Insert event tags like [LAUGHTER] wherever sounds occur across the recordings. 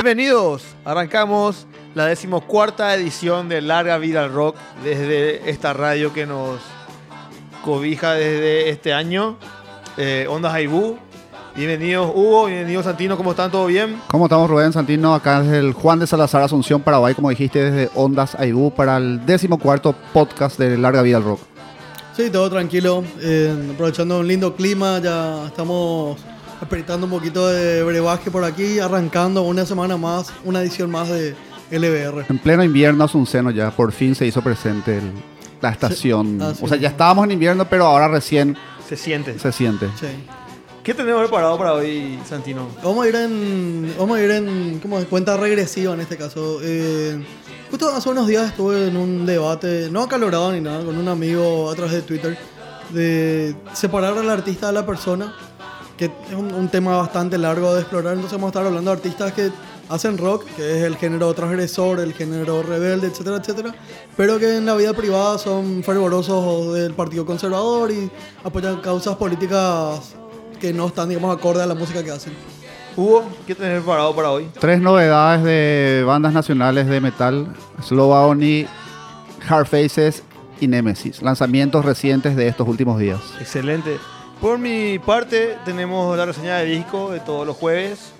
Bienvenidos, arrancamos la decimocuarta edición de Larga Vida al Rock desde esta radio que nos cobija desde este año, eh, Ondas Aibú. Bienvenidos Hugo, bienvenidos Santino, ¿cómo están? ¿Todo bien? ¿Cómo estamos Rubén Santino? Acá desde el Juan de Salazar Asunción, Paraguay, como dijiste, desde Ondas Aibú para el decimocuarto podcast de Larga Vida al Rock. Sí, todo tranquilo, eh, aprovechando un lindo clima, ya estamos apretando un poquito de brebaje por aquí, arrancando una semana más, una edición más de LBR. En pleno invierno Asunceno ya, por fin se hizo presente el- la estación. Ah, sí. O sea, ya estábamos en invierno, pero ahora recién Se siente. se siente. Sí. ¿Qué tenemos preparado para hoy, Santino? Vamos a ir en, vamos a ir en como de cuenta regresiva en este caso. Eh, justo hace unos días estuve en un debate, no acalorado ni nada, con un amigo a través de Twitter, de separar al artista de la persona, que es un, un tema bastante largo de explorar. Entonces vamos a estar hablando de artistas que hacen rock, que es el género transgresor, el género rebelde, etcétera, etcétera, pero que en la vida privada son fervorosos del Partido Conservador y apoyan causas políticas que no están, digamos, acorde a la música que hacen. Hugo, ¿qué tenés preparado para hoy? Tres novedades de bandas nacionales de metal: Slow Agony, Hard Faces y Nemesis. Lanzamientos recientes de estos últimos días. Excelente. Por mi parte, tenemos la reseña de disco de todos los jueves.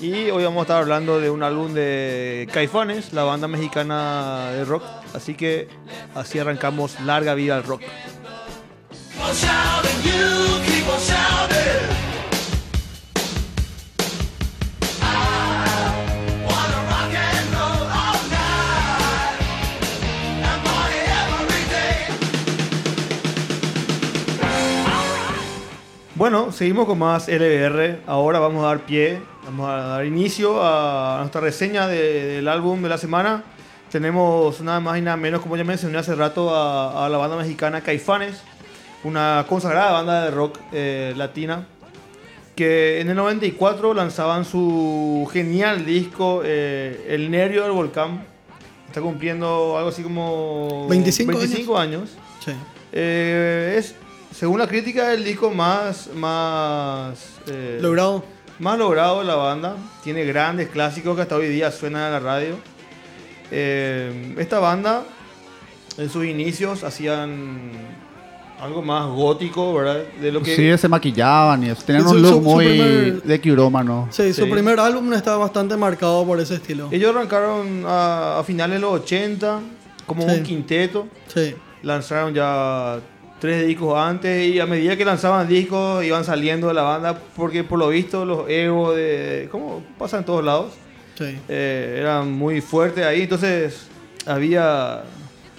Y hoy vamos a estar hablando de un álbum de Caifanes, la banda mexicana de rock. Así que así arrancamos Larga Vida al Rock. Bueno, seguimos con más LBR. Ahora vamos a dar pie, vamos a dar inicio a nuestra reseña de- del álbum de la semana. Tenemos nada más y nada menos, como ya mencioné hace rato, a, a la banda mexicana Caifanes, una consagrada banda de rock eh, latina, que en el 94 lanzaban su genial disco eh, El Nervio del Volcán. Está cumpliendo algo así como 25 años. Sí. Eh, es, según la crítica, el disco más, más, eh, Logrado. más logrado de la banda. Tiene grandes clásicos que hasta hoy día suenan en la radio. Eh, esta banda, en sus inicios, hacían algo más gótico, ¿verdad? De lo que Sí, se maquillaban y eso. Tenían Su- un su- look su muy primer- de quirómano. Sí, su Sí. primer álbum está bastante marcado por ese estilo. ellos arrancaron a, a finales de los 80 como Sí. un quinteto. Sí. lanzaron ya tres discos antes y a medida que lanzaban discos iban saliendo de la banda porque por lo visto los egos de... ¿Cómo pasa en todos lados? Sí. Eh, eran muy fuertes ahí, entonces había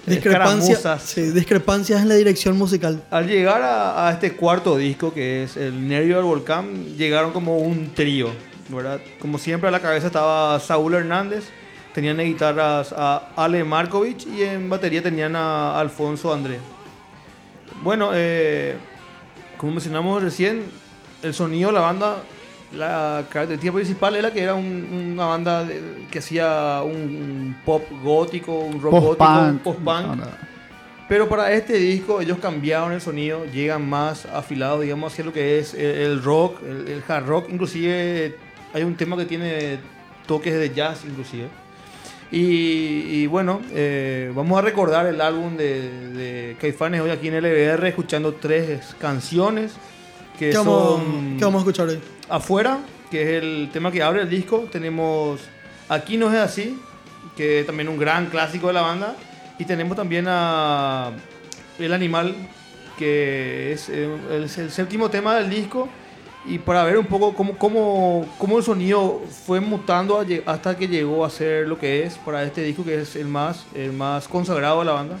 Discrepancias, sí, discrepancias en la dirección musical. Al llegar a, a este cuarto disco que es El Nervio del Volcán, llegaron como un trío, ¿verdad? Como siempre a la cabeza estaba Saúl Hernández, tenían de guitarras a Ale Markovich y en batería tenían a Alfonso André. Bueno, eh, como mencionamos recién, el sonido de la banda, la característica principal era que era un- una banda de- que hacía un, un pop gótico, un rock gótico, Post-punk. post-punk. Pero para este disco ellos cambiaron el sonido, llegan más afilados, digamos, hacia lo que es el, el rock, el, el hard rock. Inclusive hay un tema que tiene toques de jazz, inclusive. Y, y bueno, eh, vamos a recordar el álbum de, de Caifanes hoy aquí en LBR, escuchando tres canciones que ¿Qué vamos, son qué vamos a escuchar hoy? Afuera, que es el tema que abre el disco. Tenemos Aquí no es así, que es también un gran clásico de la banda. Y tenemos también a El Animal, que es, eh, el séptimo tema del disco. Y para ver un poco cómo, cómo, cómo el sonido fue mutando hasta que llegó a ser lo que es para este disco, que es el más, el más consagrado de la banda.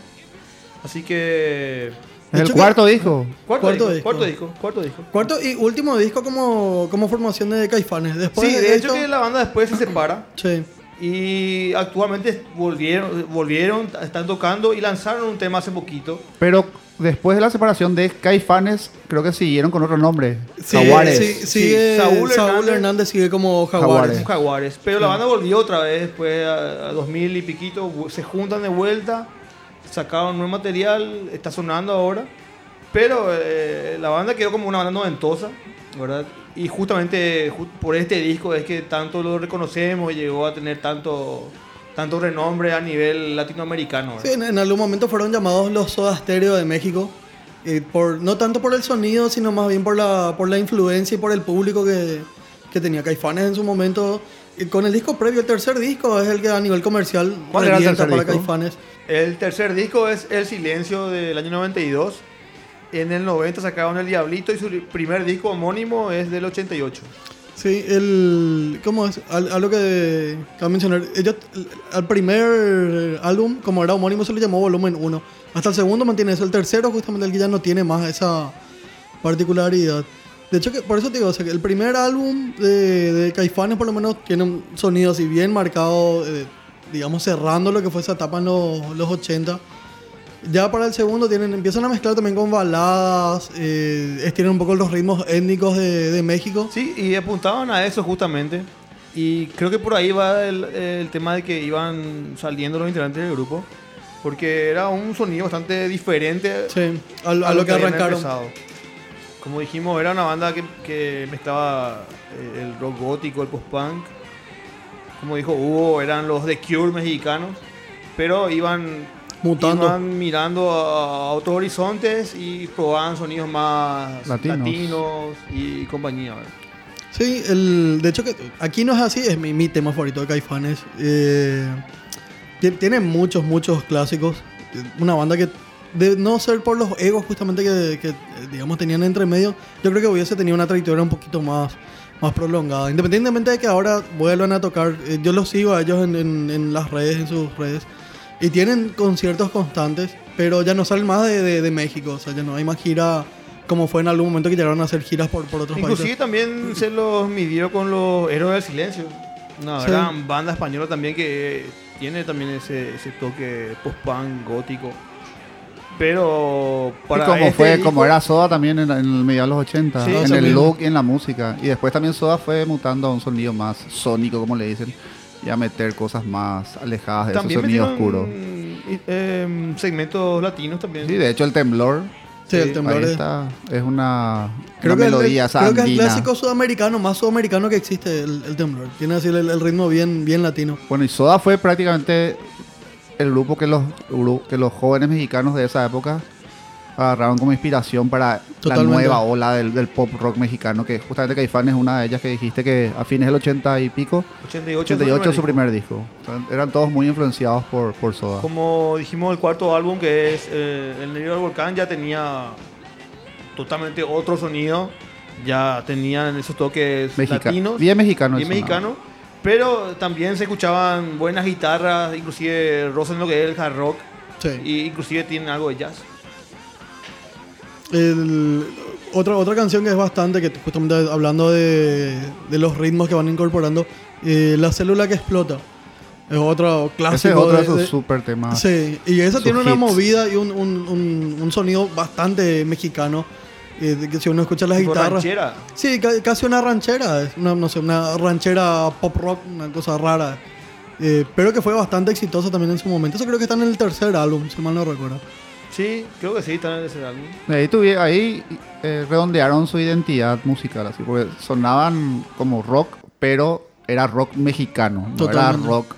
Así que... Es el que- cuarto disco. Cuarto, Cuarto disco, disco. cuarto disco, cuarto disco. Cuarto y último disco como, como formación de Caifanes. Después Sí, de, de hecho esto- que la banda después se separa. Sí. Y actualmente volvieron, volvieron, están tocando y lanzaron un tema hace poquito. Pero después de la separación de Caifanes, creo que siguieron con otro nombre. Sí, Jaguares. sí, sigue- Saúl Saúl, Hernández- Hernández, sigue como Jaguares. Jaguares. Pero la banda volvió otra vez después a, a 2000 y piquito. Se juntan de vuelta. Sacaron nuevo material. Está sonando ahora. Pero eh, la banda quedó como una banda noventosa. ¿verdad? Y justamente ju- por este disco es que tanto lo reconocemos y llegó a tener tanto, tanto renombre a nivel latinoamericano. Sí, en, en algún momento fueron llamados los Soda Stereo de México. eh, por, no tanto por el sonido, sino más bien por la, por la influencia y por el público que, que tenía Caifanes en su momento. Y con el disco previo, el tercer disco es el que a nivel comercial ¿Cuál era el tercer para disco? Caifanes. El tercer disco es El Silencio del año 92. En el 90 sacaron El Diablito y su primer disco homónimo es del 88. Sí, el. ¿Cómo es? Al- algo que de mencionar. Ellos, el- al primer álbum, como era homónimo, se le llamó Volumen 1. Hasta el segundo mantiene eso. El tercero, justamente, el que ya no tiene más esa particularidad. De hecho, que, por eso te digo, o sea, que el primer álbum de, de Caifanes, por lo menos, tiene un sonido así bien marcado, eh, digamos, cerrando lo que fue esa etapa en los, los 80. Ya para el segundo tienen, empiezan a mezclar también con baladas, eh, estiran un poco los ritmos étnicos de, de México. Sí, y apuntaban a eso justamente. Y creo que por ahí va el, el tema de que iban saliendo los integrantes del grupo. Porque era un sonido bastante diferente Sí, a, a lo que habían arrancaron. Como dijimos, era una banda que, que mezclaba eh, el rock gótico, el post-punk. Como dijo Hugo, eran los The Cure mexicanos. Pero iban, Mutando. iban mirando a, otros horizontes y probaban sonidos más Latinos. latinos, y compañía. ¿verdad? Sí, el, de hecho que aquí no es así, es mi, mi tema favorito de Caifanes. Eh, ti- tiene muchos, muchos clásicos. Una banda que, de no ser por los egos justamente que, que, digamos, tenían entre medio, yo creo que hubiese tenido una trayectoria un poquito más, más prolongada. Independientemente de que ahora vuelvan a tocar, eh, yo los sigo a ellos en, en- en las redes, en sus redes, y tienen conciertos constantes, pero ya no salen más de, de- de México, o sea, ya no hay más gira como fue en algún momento que llegaron a hacer giras por, por otros Inclusive países. también se los midió con los Héroes del Silencio. Una Sí. gran banda española también que tiene también ese, ese toque post-punk gótico. Pero para y como este fue, disco- como era Soda también en, en el medio de los 80, Sí, en el mismo. look y en la música. Y después también Soda fue mutando a un sonido más sónico, como le dicen, y a meter cosas más alejadas de también ese sonido metieron, oscuro. y, em, segmentos latinos también. Sí, de hecho el temblor, Sí, el temblor ahí es- está, es una, Creo, una que, melodía es, el- creo que es el clásico sudamericano, más sudamericano que existe, el, el temblor. Tiene así el, el ritmo bien, bien latino. Bueno, y Soda fue prácticamente el grupo que los, que los jóvenes mexicanos de esa época agarraron como inspiración para Totalmente. la nueva ola del, del pop rock mexicano, que justamente Caifanes es una de ellas que dijiste que a fines del 80 y pico, 88, 88 es su disco. primer disco. O sea, eran todos muy influenciados por, por Soda. Como dijimos, el cuarto álbum que es eh, El Negro del Volcán ya tenía totalmente otro sonido. Ya tenían esos toques Mexica- latinos. bien mexicano. bien mexicano. Pero también se escuchaban buenas guitarras, inclusive rozan lo que es el hard rock. Sí. Y inclusive tienen algo de jazz. El- otra, otra canción que es bastante, que justamente hablando de, de los ritmos que van incorporando, eh, La célula que explota. Es otro clásico. Ese es otro de, de- sus de- super temas. Sí, y esa tiene una hits. movida y un, un- un- un sonido bastante mexicano. eh, que si uno escucha las Tipo guitarras. ranchera. Sí, ca- casi una ranchera, es una, no sé, una ranchera pop rock, una cosa rara. Eh, pero que fue bastante exitosa también en su momento. Eso creo que está en el tercer álbum, si mal no recuerdo. Sí, creo que sí, están en ese álbum. Ahí, tuvi- ahí eh, redondearon su identidad musical, así, porque sonaban como rock, pero era rock mexicano, no Totalmente. era rock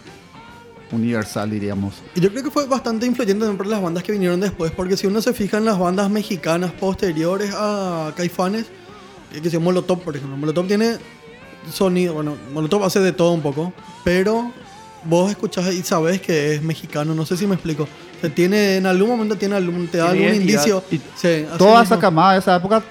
universal, diríamos. Y yo creo que fue bastante influyente también por las bandas que vinieron después, porque si uno se fija en las bandas mexicanas posteriores a Caifanes, que se llama Molotov, por ejemplo. Molotov tiene sonido, bueno, Molotov hace de todo un poco, pero vos escuchás y sabes que es mexicano, no sé si me explico. O sea, tiene, en algún momento tiene algún, te da Tiene algún identidad. indicio. Y Sí, Toda esa camada de esa época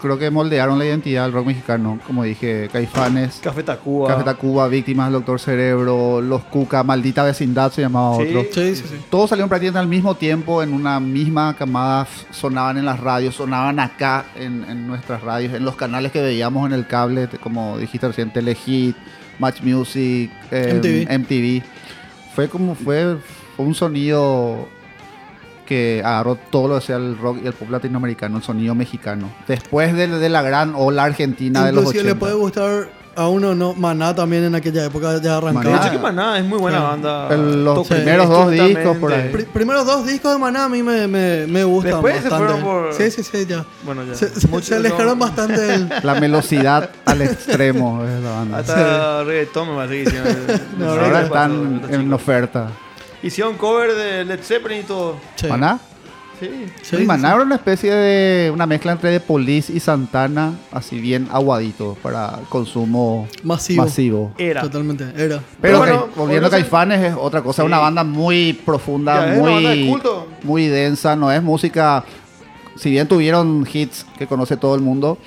creo que moldearon la identidad del rock mexicano, como dije, Caifanes, Café Tacuba. Café Tacuba, Víctimas del Doctor Cerebro, Los Cuca, Maldita Vecindad se llamaba Sí. otro. Sí, sí, sí. Todos salieron prácticamente al mismo tiempo, en una misma camada, sonaban en las radios, sonaban acá en, en nuestras radios, en los canales que veíamos en el cable, como dijiste recién, Telehit, Match Music, eh, MTV. MTV. Fue como, fue, fue un sonido que agarró todo lo que sea el rock y el pop latinoamericano, el sonido mexicano. Después de, de la gran ola argentina de los Inclusive 80. le puede gustar a uno no. Maná también en aquella época ya arrancó. De Maná. hecho que Maná es muy buena Sí. banda. El- los primeros dos discos por ahí. Pri- primeros dos discos de Maná a mí me, me, me gustan Después se bastante. fueron por- Sí, sí, sí, ya. Bueno, ya. Se, se- Mucho- se alejaron no. bastante del... [LAUGHS] La velocidad al extremo es la banda. Hasta reggaetón me parece que hicieron. No, Ahora están en oferta. Hicieron cover de Led Zeppelin y todo. Sí. ¿Maná? Sí. Sí, Maná sí. era una especie de una mezcla entre The Police y Santana, así bien aguadito para consumo Masivo. masivo. Era. Totalmente, era. Pero Pero bueno, Cai- volviendo a Caifanes es otra cosa, Sí. una banda muy profunda, Ya, es una banda de muy, culto. muy densa, no es música, si bien tuvieron hits que conoce todo el mundo,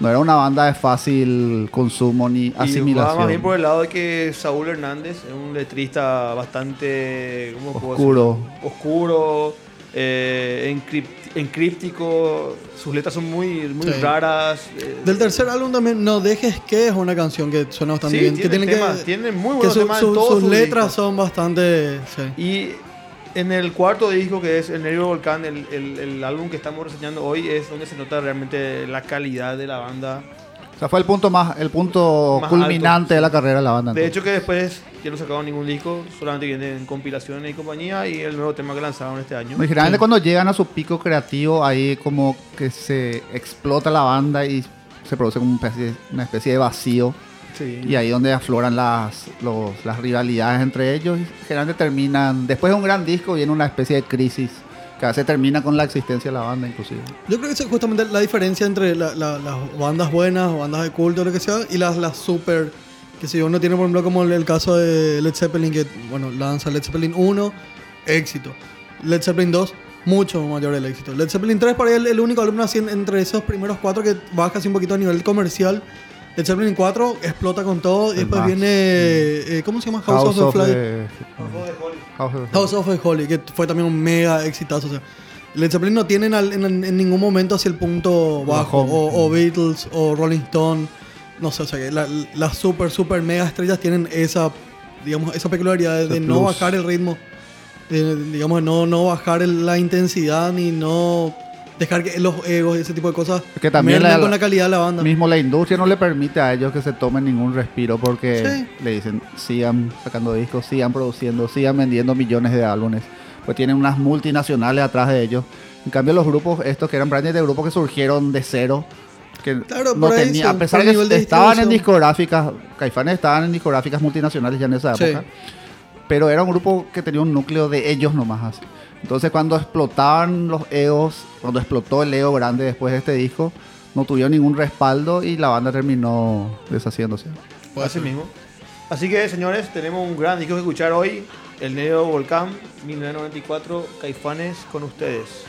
no era una banda de fácil consumo ni Y asimilación. más bien por el lado de que Saúl Hernández es un letrista bastante ¿cómo puedo Oscuro. decirlo? oscuro, eh, encríptico. Sus letras son muy, muy Sí. raras. eh, Del tercer álbum también, No Dejes Que es una canción que suena bastante sí, bien. tiene, que tiene temas- que, tiene muy que buenos su- temas su- en todos sus sus letras discos. son bastante... sí. Y en el cuarto disco, que es El Nervio Volcán, el, el- el álbum que estamos reseñando hoy, es donde se nota realmente la calidad de la banda. O sea, fue el punto más, el punto Más culminante alto. de la carrera de la banda. De entonces. hecho que después ya no sacaron ningún disco, solamente vienen compilaciones y compañía y el nuevo tema que lanzaron este año. Y generalmente cuando llegan a su pico creativo, ahí como que se explota la banda y se produce como una especie, una especie de vacío. Sí. Y ahí donde afloran las, los- las rivalidades entre ellos. Generalmente terminan, después de un gran disco, viene una especie de crisis que veces termina con la existencia de la banda inclusive. Yo creo que es justamente la diferencia entre la- la- las bandas buenas, o bandas de culto, lo que sea, y las, las super, que si uno tiene por ejemplo como el, el caso de Led Zeppelin, que bueno, lanza Led Zeppelin 1, éxito. Led Zeppelin 2, mucho mayor el éxito. Led Zeppelin 3 para ahí el, el único alumno así en- entre esos primeros cuatro que baja así un poquito a nivel comercial. Led Zeppelin 4 explota con todo y El después viene, eh, ¿cómo se llama? House, of, the Fly. the- House of the- House of the Holy, que fue también un mega exitazo. O sea, Led Zeppelin no tienen al- en, en ningún momento hacia el punto bajo, o, o Beatles, o Rolling Stone. No sé, o sea, que la- las super, super mega estrellas tienen esa, digamos, esa peculiaridad de, no bajar el ritmo, de, digamos, no, no bajar el- la intensidad, ni no dejar que los egos y ese tipo de cosas que también la- con la calidad de la banda. Mismo la industria no le permite a ellos que se tomen ningún respiro porque Sí. le dicen sigan sacando discos, sigan produciendo, sigan vendiendo millones de álbumes. Pues tienen unas multinacionales atrás de ellos. En cambio los grupos, estos que eran grandes de grupos que surgieron de cero, que Claro, no tenía, a sí, pesar de que estaban en discográficas, Caifanes estaban en discográficas multinacionales ya en esa Sí. época, pero era un grupo que tenía un núcleo de ellos nomás. así. Entonces cuando explotaban los egos, cuando explotó el ego grande después de este disco, no tuvieron ningún respaldo y la banda terminó deshaciéndose. Puede Así mismo. Así que, señores, tenemos un gran disco que escuchar hoy. El Negro Volcán, 1994, Caifanes con ustedes.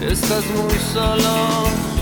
Estás muy solo.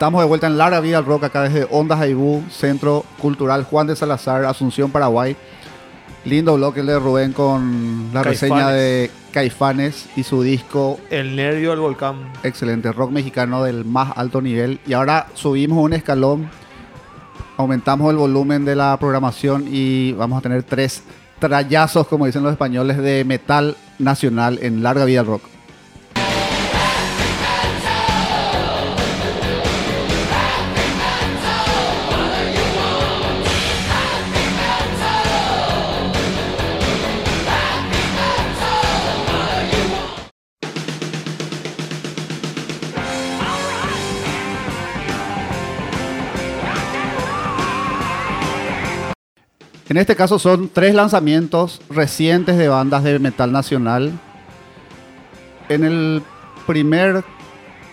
Estamos de vuelta en Larga Vida al Rock acá desde Ondas Aibú, Centro Cultural Juan de Salazar, Asunción, Paraguay. Lindo bloque de Rubén con la Caifanes. reseña de Caifanes y su disco El nervio del volcán. excelente, rock mexicano del más alto nivel. Y ahora subimos un escalón, aumentamos el volumen de la programación y vamos a tener tres trayazos, como dicen los españoles, de metal nacional en Larga Vida al Rock. En este caso son tres lanzamientos recientes de bandas de metal nacional. En el primer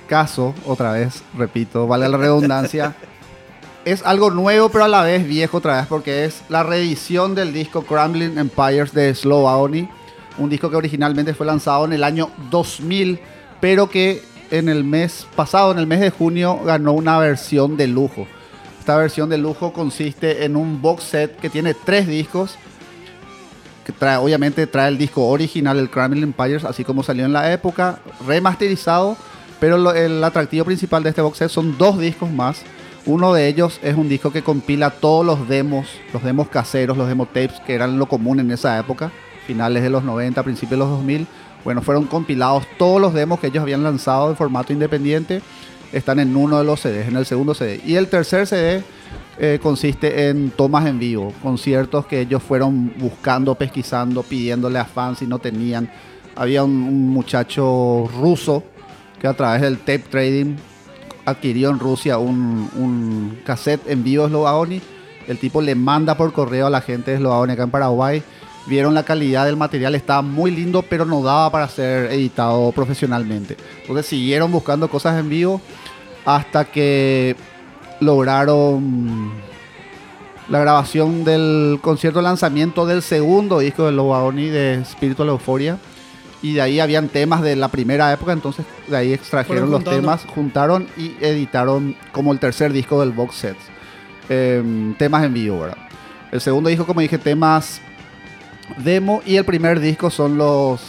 caso, otra vez, repito, vale la redundancia, [LAUGHS] es algo nuevo pero a la vez viejo otra vez porque es la reedición del disco Crumbling Empires de Slow Aoni, un disco que originalmente fue lanzado en el año 2000, pero que en el mes pasado, en el mes de junio, ganó una versión de lujo. Esta versión de lujo consiste en un box set que tiene tres discos. Que trae, obviamente trae el disco original, el Crumbling Empires, así como salió en la época, remasterizado. Pero el atractivo principal de este box set son dos discos más. Uno de ellos es un disco que compila todos los demos, los demos caseros, los demo tapes que eran lo común en esa época, finales de los 90, principios de los 2000. Bueno, fueron compilados todos los demos que ellos habían lanzado en formato independiente están en uno de los CDs, en el segundo CD. Y el tercer CD eh, consiste en tomas en vivo, conciertos que ellos fueron buscando, pesquisando, pidiéndole a fans y no tenían. Había un, muchacho ruso que a través del tape trading adquirió en Rusia un, un cassette en vivo de Slovaoni. El tipo le manda por correo a la gente de Slovaoni acá en Paraguay. Vieron la calidad del material, estaba muy lindo, pero no daba para ser editado profesionalmente. Entonces siguieron buscando cosas en vivo hasta que lograron la grabación del concierto lanzamiento del segundo disco de Lobaoni de Spiritual Euphoria. Y de ahí habían temas de la primera época, entonces de ahí extrajeron los temas, juntaron y editaron como el tercer disco del box set. Em, temas en vivo, ¿verdad? El segundo disco, como dije, temas demo y el primer disco son los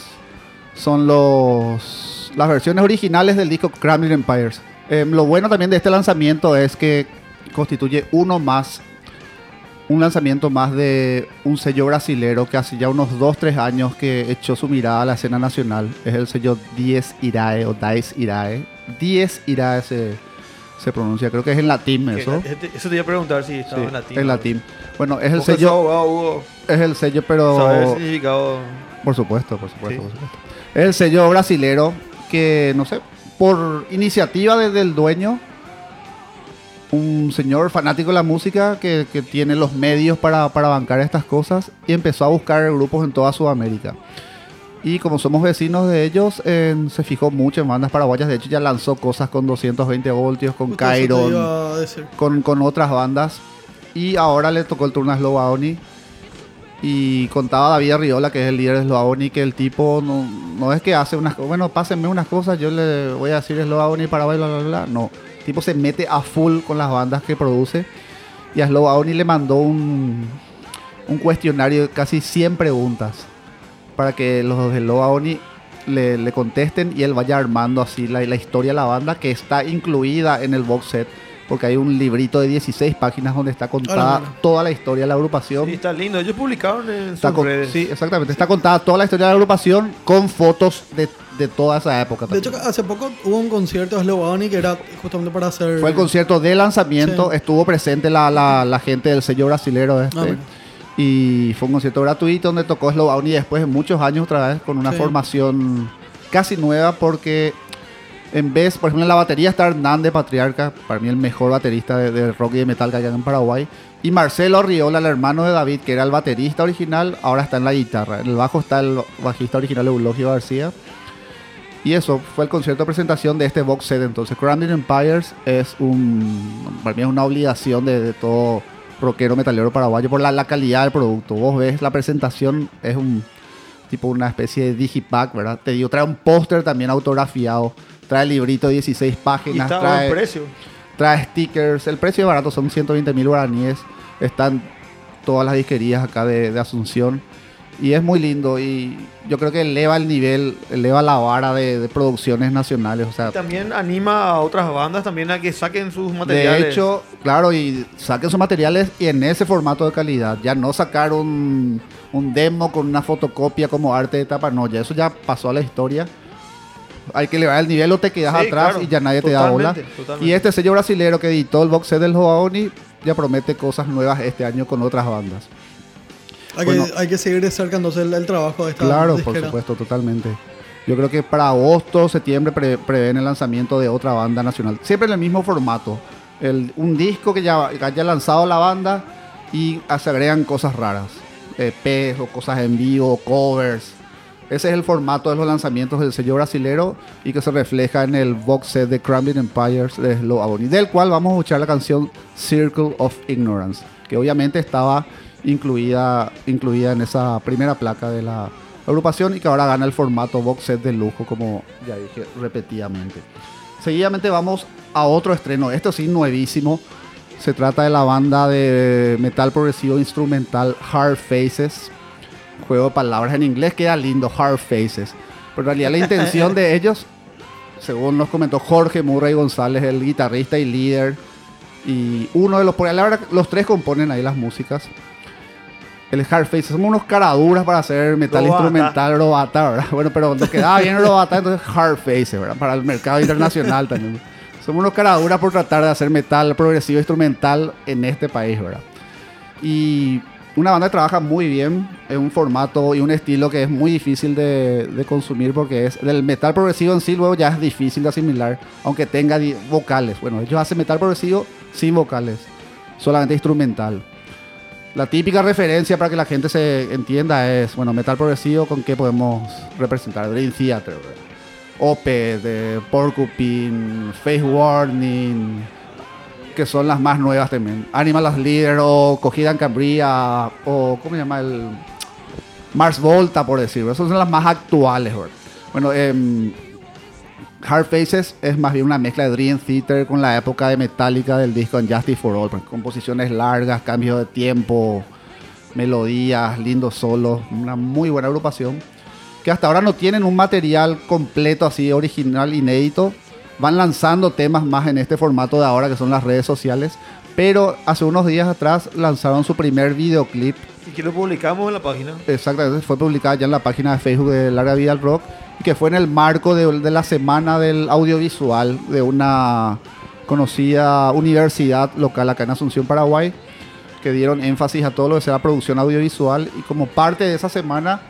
son los las versiones originales del disco Crumbling Empires. Em, lo bueno también de este lanzamiento es que constituye uno más un lanzamiento más de un sello brasilero que hace ya unos 2-3 años que echó su mirada a la escena nacional. Es el sello 10 Irae o Dice Irae. 10 Irae se, se pronuncia, creo que es en latín eso. este- Eso te iba a preguntar si estaba Sí, en latín. en latín. Bueno, es el sello, abogado, Hugo, es el sello, ¿Sabes pero el significado? por supuesto, por supuesto, Sí. por supuesto. Es el sello brasilero que, no sé, por iniciativa de- del dueño, un señor fanático de la música que, que tiene los medios para, para bancar estas cosas y empezó a buscar grupos en toda Sudamérica. Y como somos vecinos de ellos, en- se fijó mucho en bandas paraguayas. De hecho, ya lanzó cosas con 220 voltios, con decir. con, con otras bandas. Y ahora le tocó el turno a Slovaoni. Y contaba David Arriola, que es el líder de Slovaoni, que el tipo no, no es que hace unas cosas. Bueno, pásenme unas cosas, yo le voy a decir Slovaoni para bla, bla, bla, bla. No. El tipo se mete a full con las bandas que produce. Y a Slovaoni le mandó un, un cuestionario de casi 100 preguntas para que los de Slovaoni le, le contesten y él vaya armando así la, la historia de la banda que está incluida en el box set porque hay un librito de 16 páginas donde está contada toda la historia de la agrupación. Sí, está lindo. Ellos publicaron en Está sus con- redes. sí, exactamente. Está contada toda la historia de la agrupación con fotos de, de toda esa época. De hecho, también. hace poco hubo un concierto de Slovaoni que era justamente para hacer. Fue el concierto de lanzamiento. Sí. Estuvo presente la, la- la gente del sello brasilero este. Ah, bueno. Y fue un concierto gratuito donde tocó Slovauni después de muchos años otra vez con una Sí. formación casi nueva porque en vez, por ejemplo, en la batería está Hernán de Patriarca, para mí el mejor baterista de, rock y de metal que hay en Paraguay. Y Marcelo Riola, el hermano de David, que era el baterista original, ahora está en la guitarra. En el bajo está el bajista original Eulogio García. Y eso fue el concierto de presentación de este box set. Entonces, Crumbling Empires es un. Para mí es una obligación de, de todo rockero metalero paraguayo por la, la calidad del producto. Vos ves la presentación, es un tipo una especie de digipack, ¿verdad? Te digo, trae un póster también autografiado, trae el librito de 16 Y páginas, está a buen trae, precio. trae stickers. El precio es barato, son 120 mil guaraníes. Están todas las disquerías acá de, de Asunción. Y es muy lindo y yo creo que eleva el nivel, eleva la vara de, de producciones nacionales. O sea, Y también anima a otras bandas también a que saquen sus materiales. de hecho, claro, y saquen sus materiales y en ese formato de calidad. Ya no sacar un, un demo con una fotocopia como arte de tapa, no, ya eso ya pasó a la historia. Hay que elevar el nivel o te quedas Sí, atrás claro. y ya nadie te da bola. Totalmente. Y este sello brasilero que editó el box set del Joaoni ya promete cosas nuevas este año con otras bandas. Hay, Bueno. que, hay que seguir entonces el, el trabajo de esta Claro, por supuesto, totalmente. Yo creo que para agosto, septiembre pre- prevén el lanzamiento de otra banda nacional. Siempre en el mismo formato. El- un disco que ya que haya lanzado la banda y se agregan cosas raras. EPs o cosas en vivo, covers. Ese es el formato de los lanzamientos del sello brasilero y que se refleja en el box set de Crumbling Empires de Slow Agony, del cual vamos a escuchar la canción Circle of Ignorance, que obviamente estaba incluida, incluida en esa primera placa de la agrupación y que ahora gana el formato box set de lujo, como ya dije repetidamente. Seguidamente vamos a otro estreno, esto sí nuevísimo. Se trata de la banda de metal progresivo instrumental Hard Faces. Juego de palabras en inglés queda lindo, Hard Faces. Pero en realidad la intención de ellos, según nos comentó Jorge Murray González, el guitarrista y líder, y uno de los, por verdad, los tres componen ahí las músicas. El Hard Faces, somos unos caraduras para hacer metal Robata. instrumental, robata, ¿verdad? Bueno, pero nos quedaba bien robata, entonces Hard Faces, ¿verdad? Para el mercado internacional también. Somos unos caraduras por tratar de hacer metal progresivo instrumental en este país, ¿verdad? Y una banda que trabaja muy bien en un formato y un estilo que es muy difícil de, consumir porque es del metal progresivo en sí luego ya es difícil de asimilar, aunque tenga vocales. Bueno, ellos hacen metal progresivo sin vocales, solamente instrumental. La típica referencia para que la gente se entienda es, bueno, metal progresivo con qué podemos representar, Dream Theater. Opeth, de Porcupine, Face Warning, que son las más nuevas también. Animal as Leader o Cogida en Cambria o ¿cómo se llama el Mars Volta por decirlo? Esas son las más actuales. Bueno, em, Hard Faces es más bien una mezcla de Dream Theater con la época de Metallica del disco Justice for All, pues, composiciones largas, cambios de tiempo, melodías, lindos solos, una muy buena agrupación que hasta ahora no tienen un material completo así original, inédito. Van lanzando temas más en este formato de ahora que son las redes sociales. Pero hace unos días atrás lanzaron su primer videoclip. Y que lo publicamos en la página. Exactamente, fue publicada ya en la página de Facebook de Larga Vida al Rock. Y que fue en el marco de, de la semana del audiovisual de una conocida universidad local acá en Asunción, Paraguay. Que dieron énfasis a todo lo que sea producción audiovisual. Y como parte de esa semana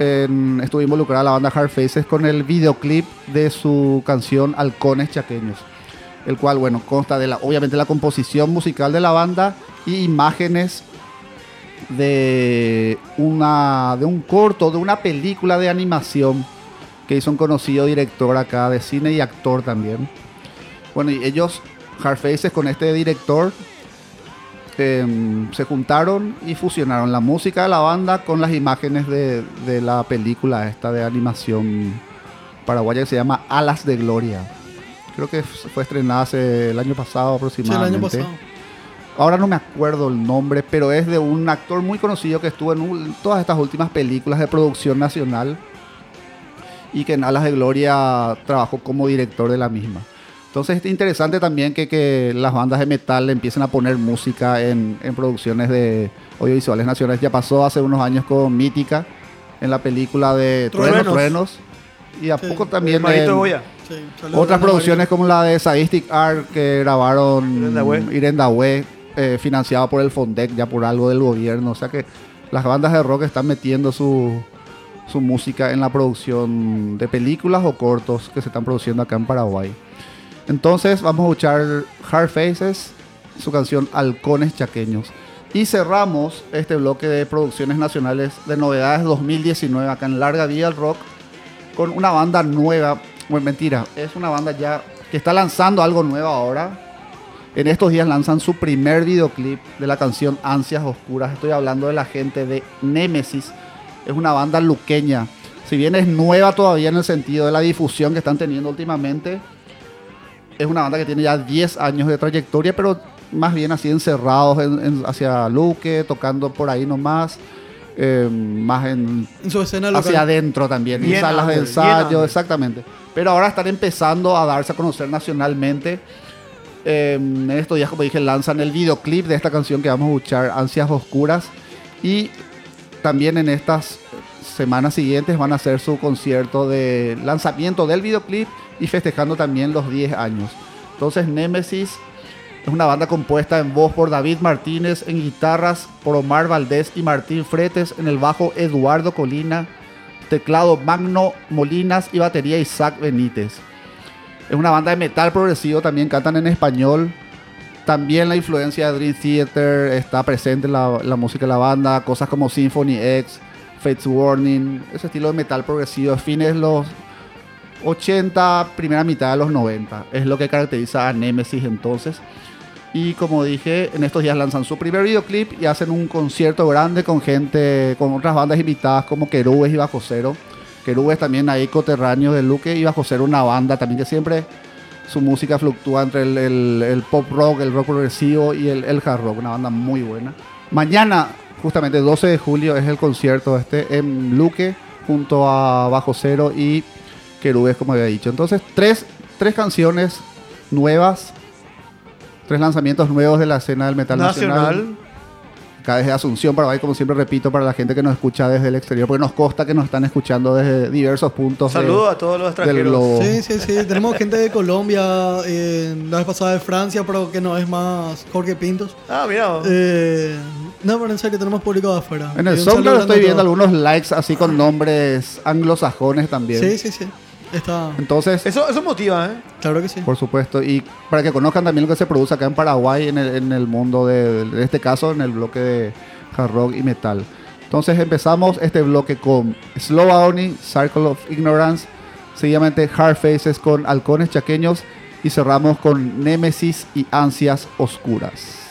en- estuvo involucrada la banda Hard Faces con el videoclip de su canción Halcones Chaqueños, el cual, bueno, consta de la, obviamente la composición musical de la banda y imágenes de una de un corto, de una película de animación que hizo un conocido director acá de cine y actor también. Bueno, y ellos, Hard Faces, con este director, em, se juntaron y fusionaron la música de la banda con las imágenes de, de la película esta de animación paraguaya que se llama Alas de Gloria. Creo que fue estrenada hace el año pasado Sí, el aproximadamente. año pasado. Ahora no me acuerdo el nombre, pero es de un actor muy conocido que estuvo en un- todas estas últimas películas de producción nacional y que en Alas de Gloria trabajó como director de la misma. Entonces es interesante también que, que las bandas de metal empiecen a poner música en, en producciones de audiovisuales nacionales. Ya pasó hace unos años con Mítica en la película de Truenos, Truenos. Truenos. Y a Sí. poco también. Sí, otras producciones como la de Sadistic Art que grabaron Irendahue. Irendahue, eh, financiado por el Fondec, ya por algo del gobierno. O sea que las bandas de rock están metiendo su, su música en la producción de películas o cortos que se están produciendo acá en Paraguay. Entonces vamos a escuchar Hard Faces, su canción Halcones Chaqueños. Y cerramos este bloque de producciones nacionales de novedades 2019 acá en Larga Vida al Rock con una banda nueva. Bueno, mentira, es una banda ya que está lanzando algo nuevo ahora. En estos días lanzan su primer videoclip de la canción Ansias Oscuras. Estoy hablando de la gente de Nemesis. Es una banda luqueña. Si bien es nueva todavía en el sentido de la difusión que están teniendo últimamente, es una banda que tiene ya 10 años de trayectoria, pero más bien así encerrados en- en- hacia Luque, tocando por ahí nomás, eh, más en En su escena local. hacia adentro también, en Bien salas de ensayo, exactamente. Pero ahora están empezando a darse a conocer nacionalmente. Eh, en estos días, como dije, lanzan el videoclip de esta canción que vamos a escuchar, Ansias Oscuras. Y también en estas semanas siguientes van a hacer su concierto de lanzamiento del videoclip y festejando también los 10 años. Entonces, Nemesis es una banda compuesta en voz por David Martínez, en guitarras por Omar Valdés y Martín Fretes, en el bajo Eduardo Colina, teclado Magno Molinas y batería Isaac Benítez. Es una banda de metal progresivo, también cantan en español. También la influencia de Dream Theater está presente en la, la música de la banda, cosas como Symphony X, Fates Warning, ese estilo de metal progresivo, fines los 80, primera mitad de los 90. Es lo que caracteriza a Nemesis entonces. Y como dije, en estos días lanzan su primer videoclip y hacen un concierto grande con gente, con otras bandas invitadas como Querubes y Bajo Cero. Querubes también ahí coterráneo de Luque y Bajo Cero una banda también que siempre su música fluctúa entre el, pop rock, el rock progresivo y el hard rock, una banda muy buena. Mañana, justamente 12 de julio, es el concierto este en Luque junto a Bajo Cero y Querubes, como había dicho. Entonces, tres, tres canciones nuevas, tres lanzamientos nuevos de la escena del metal nacional. Nacional. Acá desde Asunción, Paraguay, como siempre repito, para la gente que nos escucha desde el exterior, porque nos consta que nos están escuchando desde diversos puntos. de- Saludos a todos los del extranjeros. globo. Sí, sí, sí. Tenemos gente de Colombia, eh, la vez pasada de Francia, pero que no es más Jorge Pintos. Ah, mira. Eh, no, pero en serio, tenemos público de afuera. En el un SoundCloud estoy viendo algunos likes así con nombres anglosajones también. Sí, sí, sí. Está, Entonces, Eso, eso motiva, ¿eh? claro que sí. por supuesto, y para que conozcan también lo que se produce acá en Paraguay, en el, en el mundo de, en este caso, en el bloque de hard rock y metal. Entonces empezamos este bloque con Slow Agony, Circle of Ignorance, seguidamente Hard Faces con Halcones Chaqueños y cerramos con Némesis y Ansias Oscuras.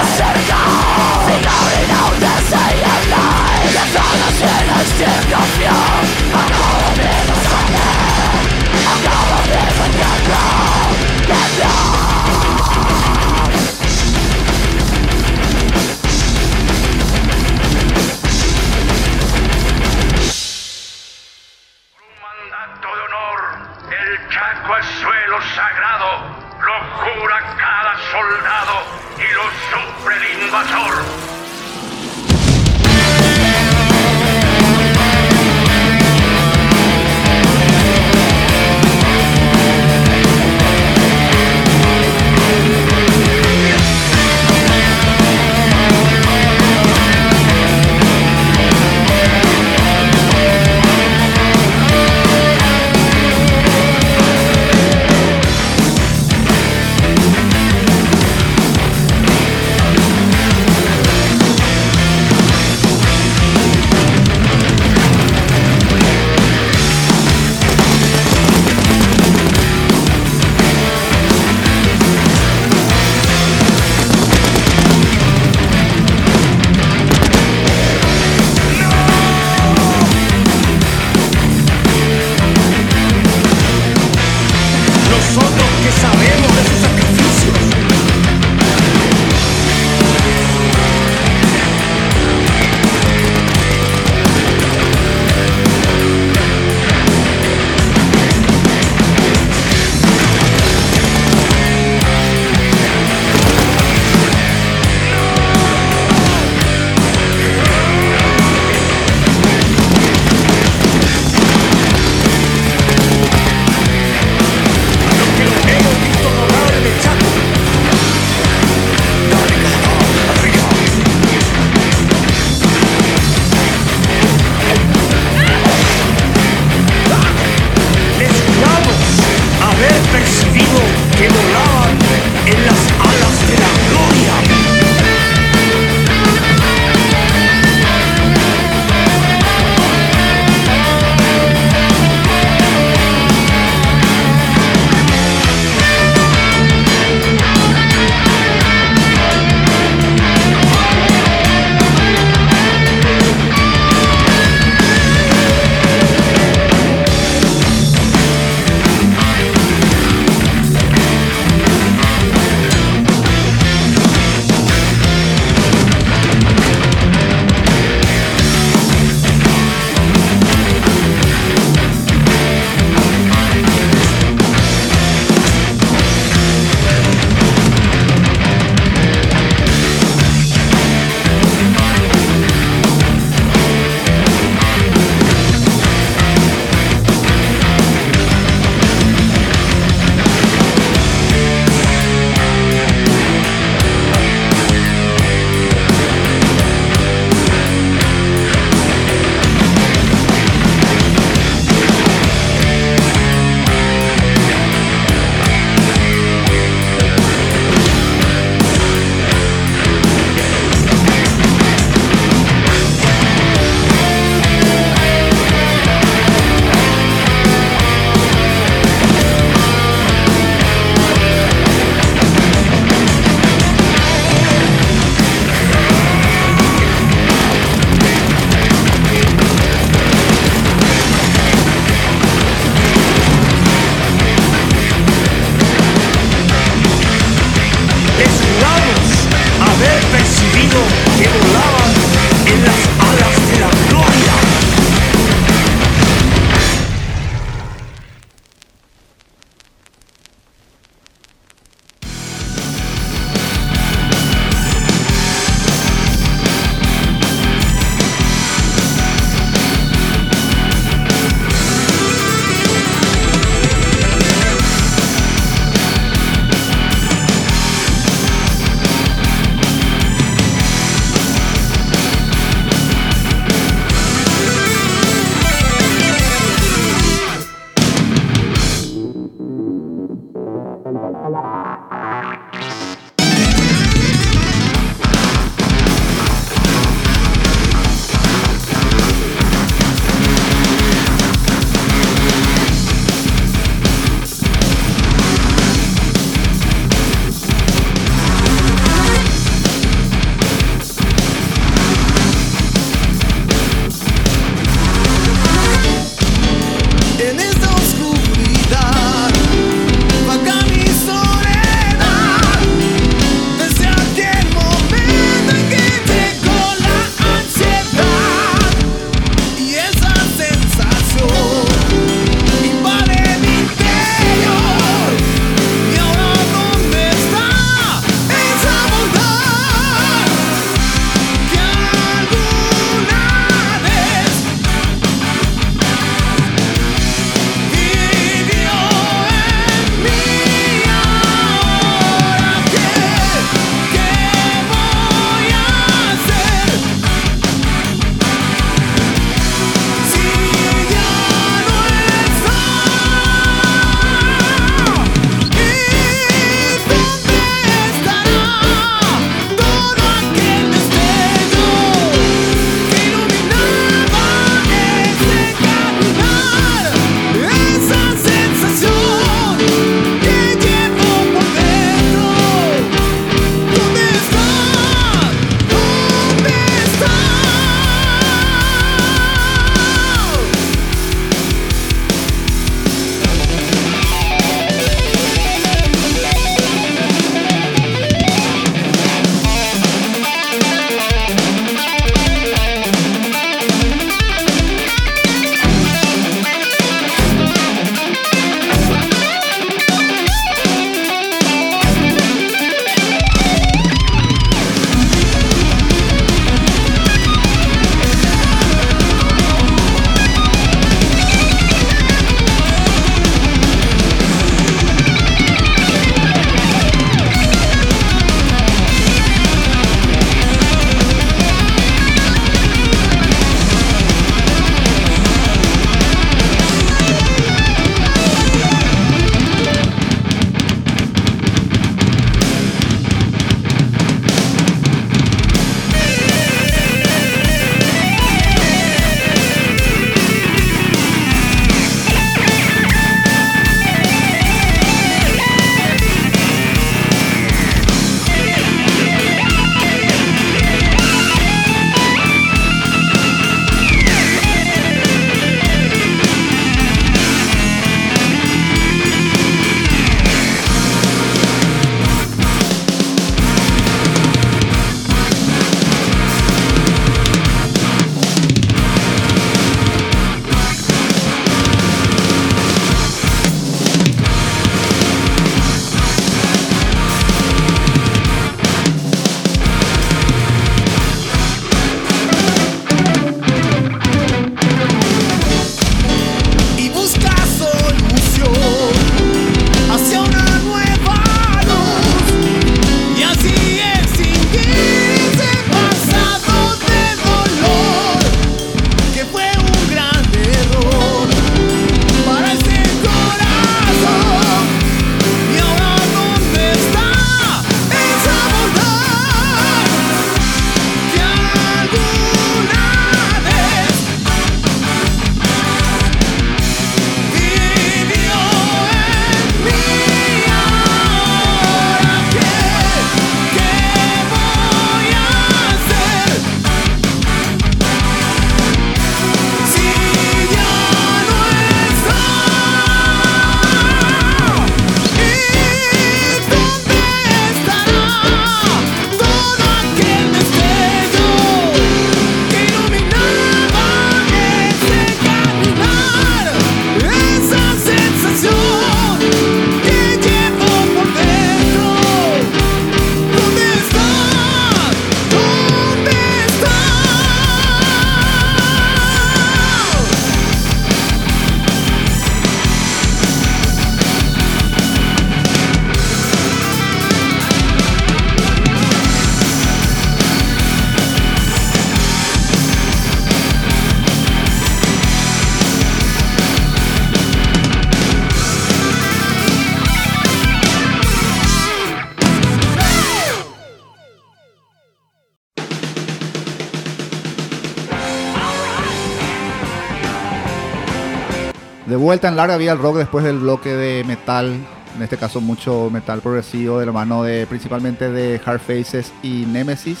vuelta en larga vía el rock después del bloque de metal, en este caso mucho metal progresivo de la mano de principalmente de Hard Faces y Nemesis.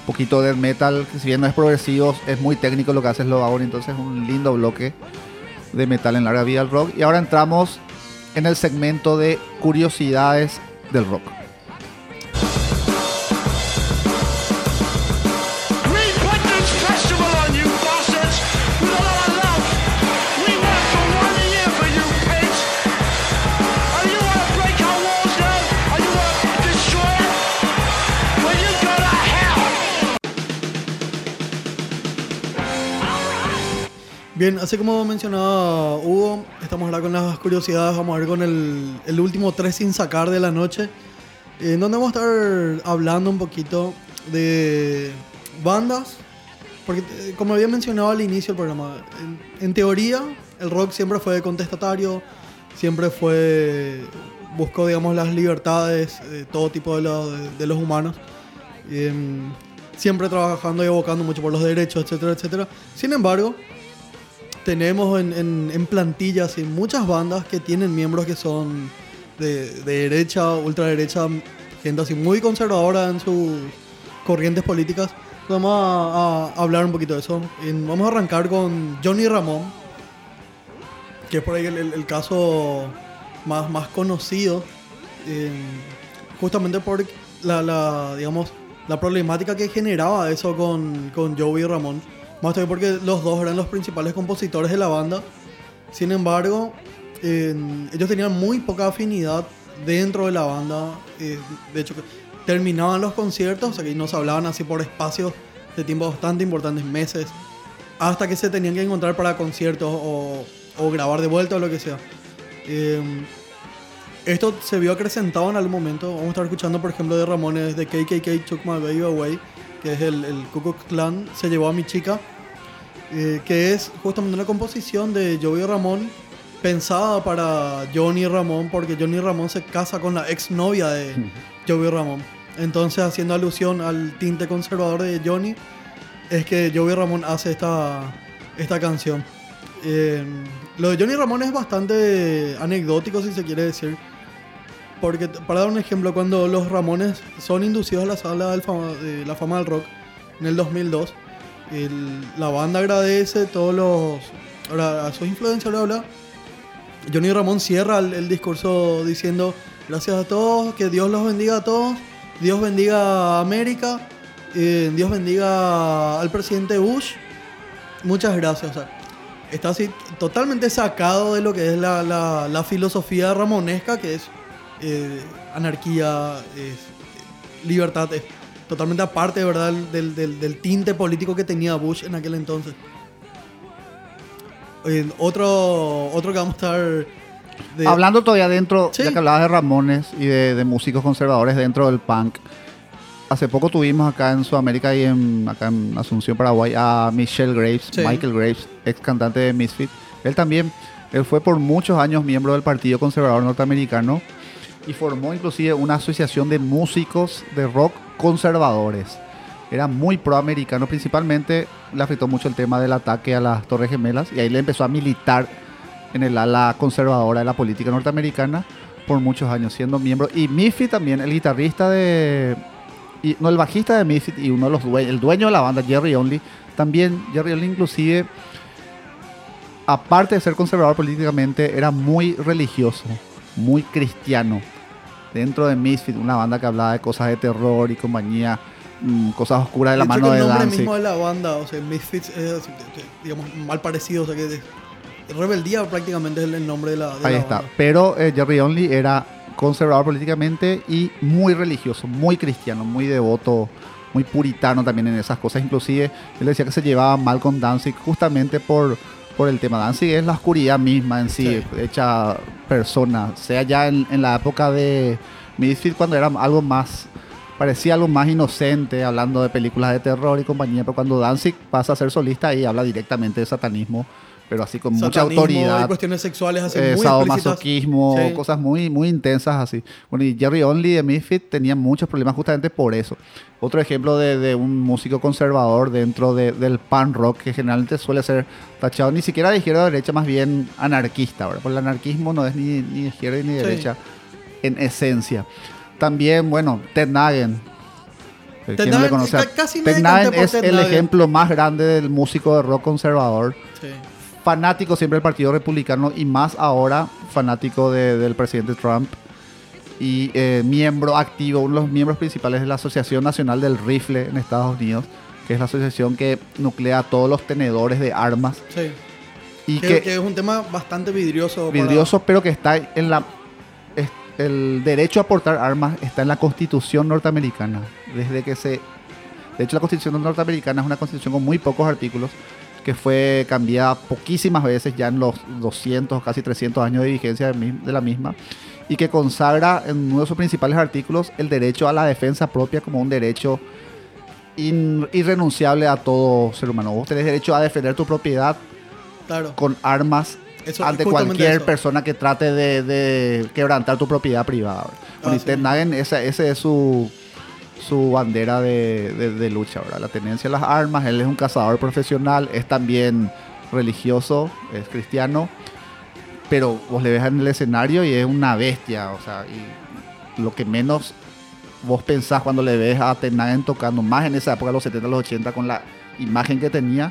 Un poquito de metal, que si bien no es progresivo, es muy técnico lo que hace Slowdown, entonces es un lindo bloque de metal en larga vía el rock. Y ahora entramos en el segmento de curiosidades del rock. Bien, así como mencionaba Hugo, estamos ahora con las curiosidades, vamos a ver con el, el último tres sin sacar de la noche, en donde vamos a estar hablando un poquito de bandas, porque eh, como había mencionado al inicio del programa, en, en teoría el rock siempre fue contestatario, siempre fue, buscó digamos las libertades de todo tipo de, los- de- de los humanos. Em, siempre trabajando y abocando mucho por los derechos, etcétera, etcétera. Sin embargo, tenemos en, en, en plantilla así, muchas bandas que tienen miembros que son de, de derecha, ultraderecha, gente así muy conservadora en sus corrientes políticas. Vamos a, hablar un poquito de eso. Vamos a arrancar con Johnny Ramón, que es por ahí el, caso más, más conocido, eh, justamente por la, la, digamos, la problemática que generaba eso con, con Joey Ramón. Más todavía porque los dos eran los principales compositores de la banda. Sin embargo, ellos tenían muy poca afinidad dentro de la banda. eh, de hecho, terminaban los conciertos, o sea que nos hablaban así por espacios de tiempo bastante importantes, meses, hasta que se tenían que encontrar para conciertos o, grabar de vuelta o lo que sea. Eh, esto se vio acrecentado en algún momento. Vamos a estar escuchando, por ejemplo, de Ramones de KKK Took My Baby Away, que es el, el Ku Klux Klan, se llevó a mi chica, eh, que es justamente una composición de Joey Ramón pensada para Johnny Ramón, porque Johnny Ramón se casa con la exnovia de Joey Ramón. Entonces, haciendo alusión al tinte conservador de Johnny, es que Joey Ramón hace esta, esta canción. Eh, lo de Johnny Ramón es bastante anecdótico, si se quiere decir. Porque, para dar un ejemplo, cuando los Ramones son inducidos a la sala de la fama del rock en el 2002, la banda agradece todos los. Ahora, a sus influencias, bla, bla. Johnny Ramón cierra el, discurso diciendo: Gracias a todos, que Dios los bendiga a todos, Dios bendiga a América, eh, Dios bendiga al presidente Bush. Muchas gracias. Está así totalmente sacado de lo que es la, la- filosofía ramonesca, que es eh, anarquía, eh, libertad, totalmente aparte, ¿verdad?, del, del- del tinte político que tenía Bush en aquel entonces. Eh, otro, otro que vamos a estar... de- Hablando todavía dentro, Sí. ya que hablabas de Ramones y de, de músicos conservadores dentro del punk, hace poco tuvimos acá en Sudamérica y en, acá en Asunción, Paraguay, a Michelle Graves, Sí. Michael Graves, ex cantante de Misfit. Él también, él fue por muchos años miembro del Partido Conservador Norteamericano y formó inclusive una asociación de músicos de rock conservadores. Era muy proamericano, principalmente le afectó mucho el tema del ataque a las Torres Gemelas y ahí le empezó a militar en el ala conservadora de la política norteamericana por muchos años siendo miembro. Y Miffy también, el guitarrista de... No, el bajista de Misfit y uno de los dueños, el dueño de la banda, Jerry Only, también Jerry Only inclusive, aparte de ser conservador políticamente, era muy religioso, muy cristiano. Dentro de Misfit, una banda que hablaba de cosas de terror y compañía, mm, cosas oscuras de la de hecho, mano que de el nombre Danzig. mismo de la banda, o sea, Misfits es, digamos, mal parecido, o sea que... de- Rebeldía prácticamente es el nombre de la, de Ahí la está. banda. Pero eh, Jerry Only era conservador políticamente y muy religioso, muy cristiano, muy devoto, muy puritano también en esas cosas. Inclusive él decía que se llevaba mal con Danzig justamente por, por el tema. Danzig es la oscuridad misma en sí, Sí. hecha persona. Sea ya en, en la época de Misfit cuando era algo más parecía algo más inocente, hablando de películas de terror y compañía, pero cuando Danzig pasa a ser solista, ahí habla directamente de satanismo pero así con mucha autoridad. y cuestiones sexuales así eh, muy sadomasoquismo, Sí. cosas muy, muy intensas así. Bueno, y Jerry Only de Misfit tenía muchos problemas justamente por eso. Otro ejemplo de, de un músico conservador dentro de- del pan rock que generalmente suele ser tachado ni siquiera de izquierda o derecha, más bien anarquista, ¿verdad? Porque el anarquismo no es ni, ni izquierda ni Sí. derecha en esencia. También, bueno, Ted Nugent. Ted por es el ejemplo más grande del músico de rock conservador Sí. Fanático siempre del Partido Republicano y más ahora fanático de- del presidente Trump y eh, miembro activo, uno de los miembros principales de la Asociación Nacional del Rifle en Estados Unidos, que es la asociación que nuclea a todos los tenedores de armas Sí. y Que, que, que es un tema bastante vidrioso. para- vidrioso, pero que está en la es- el derecho a portar armas está en la Constitución norteamericana desde que se de hecho la Constitución norteamericana es una constitución con muy pocos artículos que fue cambiada poquísimas veces ya en los 200 casi 300 años de vigencia de, la misma y que consagra en uno de sus principales artículos el derecho a la defensa propia como un derecho in- irrenunciable a todo ser humano. Vos tenés derecho a defender tu propiedad Claro. con armas Eso, ante cualquier eso. persona que trate de, de quebrantar tu propiedad privada. y sí. Ted Nugent, esa, ese es su, su bandera de, de- lucha. La tenencia de las armas, él es un cazador profesional, es también religioso, es cristiano, pero vos le ves en el escenario y es una bestia, o sea, y lo que menos vos pensás cuando le ves a Ted Nugent tocando, más en esa época, los 70, los 80, con la imagen que tenía,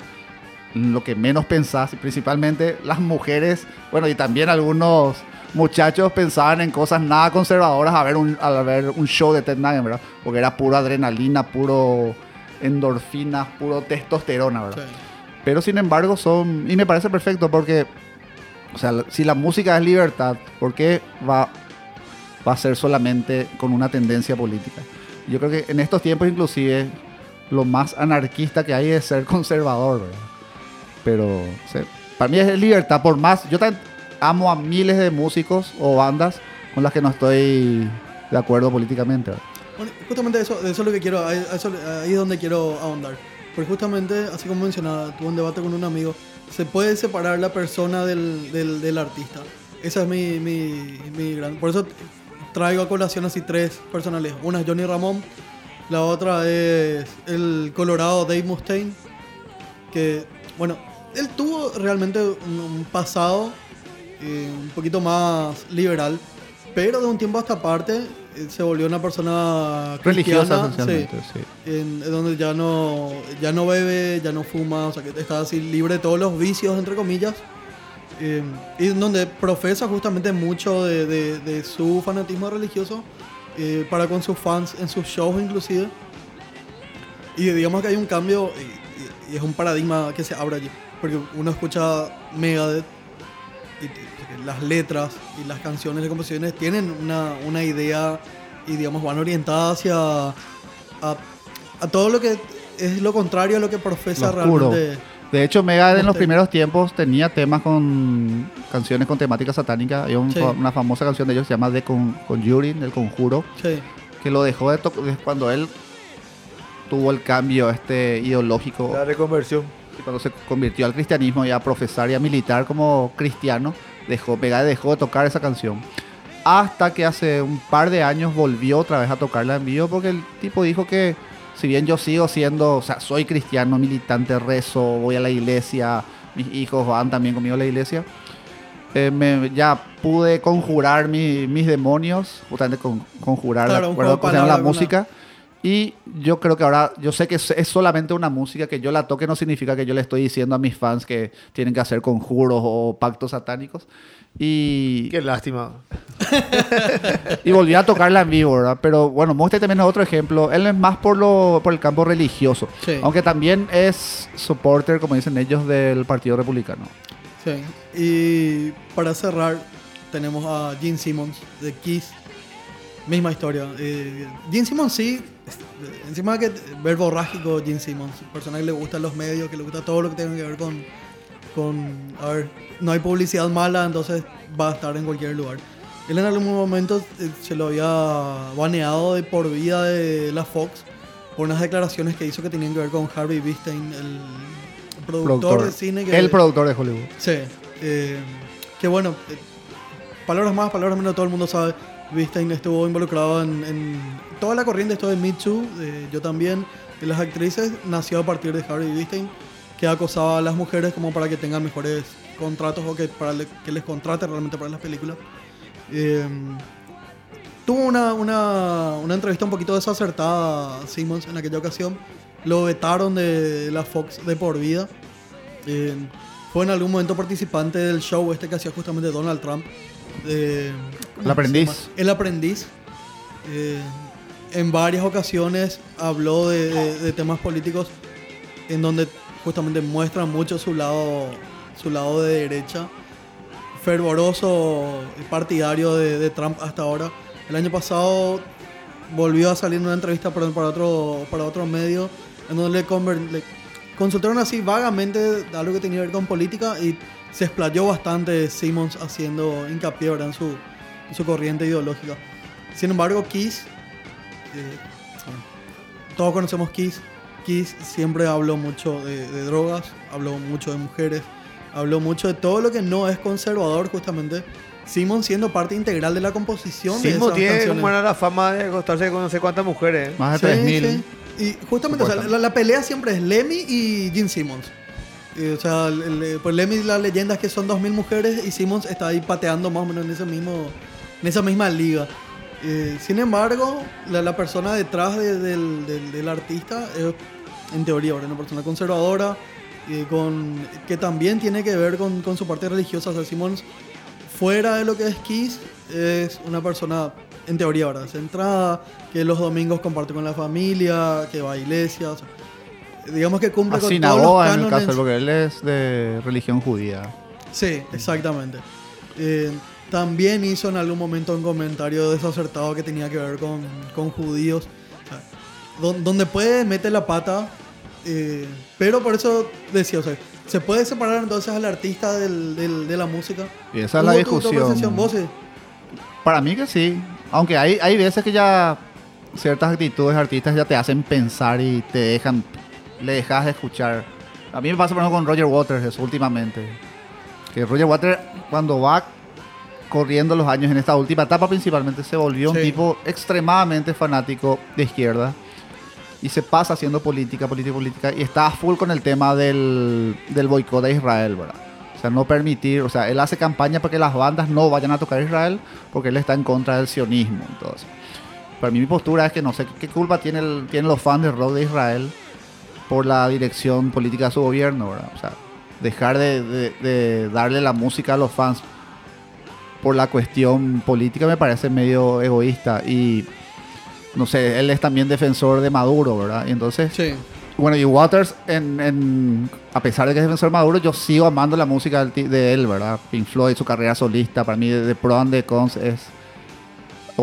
lo que menos pensás, principalmente las mujeres, bueno, y también algunos muchachos pensaban en cosas nada conservadoras a ver un, ver un show de Ted Nugent, ¿verdad? Porque era pura adrenalina, puro endorfinas, puro testosterona, ¿verdad? Sí. Pero sin embargo son, y me parece perfecto porque, o sea, si la música es libertad, ¿por qué va, va a ser solamente con una tendencia política? Yo creo que en estos tiempos inclusive lo más anarquista que hay es ser conservador, ¿verdad? Pero o sea, para mí es libertad, por más, yo también amo a miles de músicos o bandas con las que no estoy de acuerdo políticamente. Bueno, justamente eso, eso es lo que quiero, eso- ahí es donde quiero ahondar. Porque justamente, así como mencionaba, tuve un debate con un amigo, se puede separar la persona del, del, del artista. Esa es mi, mi, mi gran... Por eso traigo a colación así tres personales. Una es Johnny Ramón, la otra es el colorado Dave Mustaine, que, bueno, él tuvo realmente un, un pasado eh, un poquito más liberal, pero de un tiempo a esta parte eh, se volvió una persona Religiosa esencialmente, sí. en, en donde ya no, ya no bebe, ya no fuma, o sea que está así libre de todos los vicios, entre comillas. Eh, y en donde profesa justamente mucho de, de- de su fanatismo religioso eh, para con sus fans en sus shows inclusive. Y digamos que hay un cambio y, y- y es un paradigma que se abre allí. Porque uno escucha Megadeth las letras y las canciones, las composiciones tienen una, una idea y digamos van orientadas hacia a, a todo lo que es lo contrario a lo que profesa Lo realmente. De hecho, Megadeth en los Este- primeros tiempos tenía temas con canciones con temática satánica. Hay un- Sí. una famosa canción de ellos que se llama The Con- Conjuring, El Conjuro, Sí, que lo dejó de tocar cuando él tuvo el cambio este ideológico La reconversión. y cuando se convirtió al cristianismo y a profesar y a militar como cristiano, dejó, Megadeth dejó de tocar esa canción. Hasta que hace un par de años volvió otra vez a tocarla en vivo porque el tipo dijo que si bien yo sigo siendo, o sea, soy cristiano, militante, rezo, voy a la iglesia, mis hijos van también conmigo a la iglesia, eh, me- ya pude conjurar mi- mis demonios, justamente con, conjurar Claro, acuerdo con la una- música. Y yo creo que ahora, yo sé que es, es solamente una música, que yo la toque no significa que yo le estoy diciendo a mis fans que tienen que hacer conjuros o pactos satánicos. Y, Qué lástima. [LAUGHS] y volví a tocarla en vivo, ¿verdad? Pero bueno, Monster también es otro ejemplo. Él es más por, lo, por el campo religioso. Sí. Aunque también es supporter, como dicen ellos, del Partido Republicano. sí. Y para cerrar, tenemos a Gene Simmons de Kiss. Misma historia. Eh, Gene Simmons sí, encima que verbo borrágico Gene Simmons, persona que le gustan los medios, que le gusta todo lo que tenga que ver con, con, a ver, no hay publicidad mala, entonces va a estar en cualquier lugar. Él en algún momento eh, se lo había baneado de por vida de la Fox por unas declaraciones que hizo que tenían que ver con Harvey Weinstein, el productor, de cine. Que, el productor de Hollywood. Sí. eh, que bueno, eh, palabras más, palabras menos, todo el mundo sabe. Weinstein estuvo involucrado en, toda la corriente esto de Me Too, yo también, de las actrices, nació a partir de Harvey Weinstein, que acosaba a las mujeres como para que tengan mejores contratos o que, para le- que les contrate realmente para las películas. Eh, tuvo una, una, una entrevista un poquito desacertada Simmons en aquella ocasión. Lo vetaron de la Fox de por vida. Eh, fue en algún momento participante del show este que hacía justamente Donald Trump. Eh, ¿cómo El se aprendiz. El aprendiz. Eh, en varias ocasiones habló de, de- de temas políticos en donde justamente muestra mucho su lado, su lado de derecha. Fervoroso partidario de, de Trump hasta ahora. El año pasado volvió a salir en una entrevista para, para otro, para otro medio en donde le, le consultaron así vagamente algo que tenía que ver con política y se explayó bastante Simmons haciendo hincapié ¿verdad? en su, en su corriente ideológica. Sin embargo, Kiss, eh, todos conocemos Kiss, Kiss siempre habló mucho de, de drogas, habló mucho de mujeres, habló mucho de todo lo que no es conservador justamente. Simmons siendo parte integral de la composición de Simo esas tiene canciones. como era la fama de acostarse con no sé cuántas mujeres. Más de Sí, 3.000. sí. Y justamente, o sea, la, la pelea siempre es Lemmy y Gene Simmons. Y, o sea, el- el- pues Lemmy la leyenda es que son 2.000 mujeres y Simmons está ahí pateando más o menos en, ese mismo, en esa misma liga. Eh, sin embargo, la, la persona detrás de- del, del- del artista es, en teoría, una persona conservadora eh, con, que también tiene que ver con, con su parte religiosa. O sea, Simmons, fuera de lo que es Kiss, es una persona, en teoría, ¿verdad? centrada, que los domingos comparte con la familia, que va a iglesias. o sea, digamos que cumple A con todos los sinagoga en el cánones. caso, porque él es de religión judía. Sí, exactamente. Eh, también hizo en algún momento un comentario desacertado que tenía que ver con, con judíos. O sea, don- donde puede, mete la pata. eh, pero por eso decía, o sea, ¿se puede separar entonces al artista del- del- de la música? Y esa es la ¿Cómo tu- tu discusión. sí? Para mí que sí. Aunque hay, hay veces que ya ciertas actitudes artistas ya te hacen pensar y te dejan, le dejas de escuchar. A mí me pasa por ejemplo con Roger Waters eso últimamente. Que Roger Waters cuando va corriendo los años en esta última etapa principalmente se volvió un tipo extremadamente fanático de izquierda y se pasa haciendo política, política, política y está full con el tema del, del boicot a Israel, ¿verdad? O sea, no permitir, o sea, él hace campaña para que las bandas no vayan a tocar a Israel porque él está en contra del sionismo. Entonces, para mí mi postura es que no sé qué culpa tiene el- tienen los fans de rock de Israel por la dirección política de su gobierno, ¿verdad? O sea, dejar de, de- de darle la música a los fans por la cuestión política me parece medio egoísta y no sé, él es también defensor de Maduro, ¿verdad? Y entonces, Sí. bueno, y Waters, en, en- a pesar de que es defensor de Maduro, yo sigo amando la música de él, ¿verdad? Pink Floyd, su carrera solista, para mí de, de Pro and the Cons es...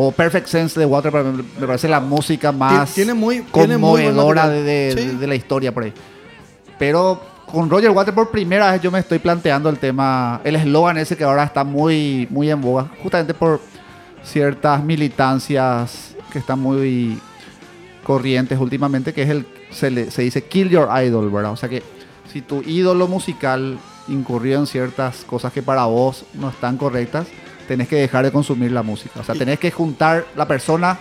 O Perfect Sense de mí me parece la música más tiene muy- tiene muy conmovedora de, de- Sí. de la historia por ahí. Pero con Roger Waters por primera vez yo me estoy planteando el tema, el eslogan ese que ahora está muy, muy en boga, justamente por ciertas militancias que están muy corrientes últimamente, que es el, se, le- se dice kill your idol, ¿verdad? O sea que si tu ídolo musical incurrió en ciertas cosas que para vos no están correctas, tenés que dejar de consumir la música. O sea, tenés que juntar la persona,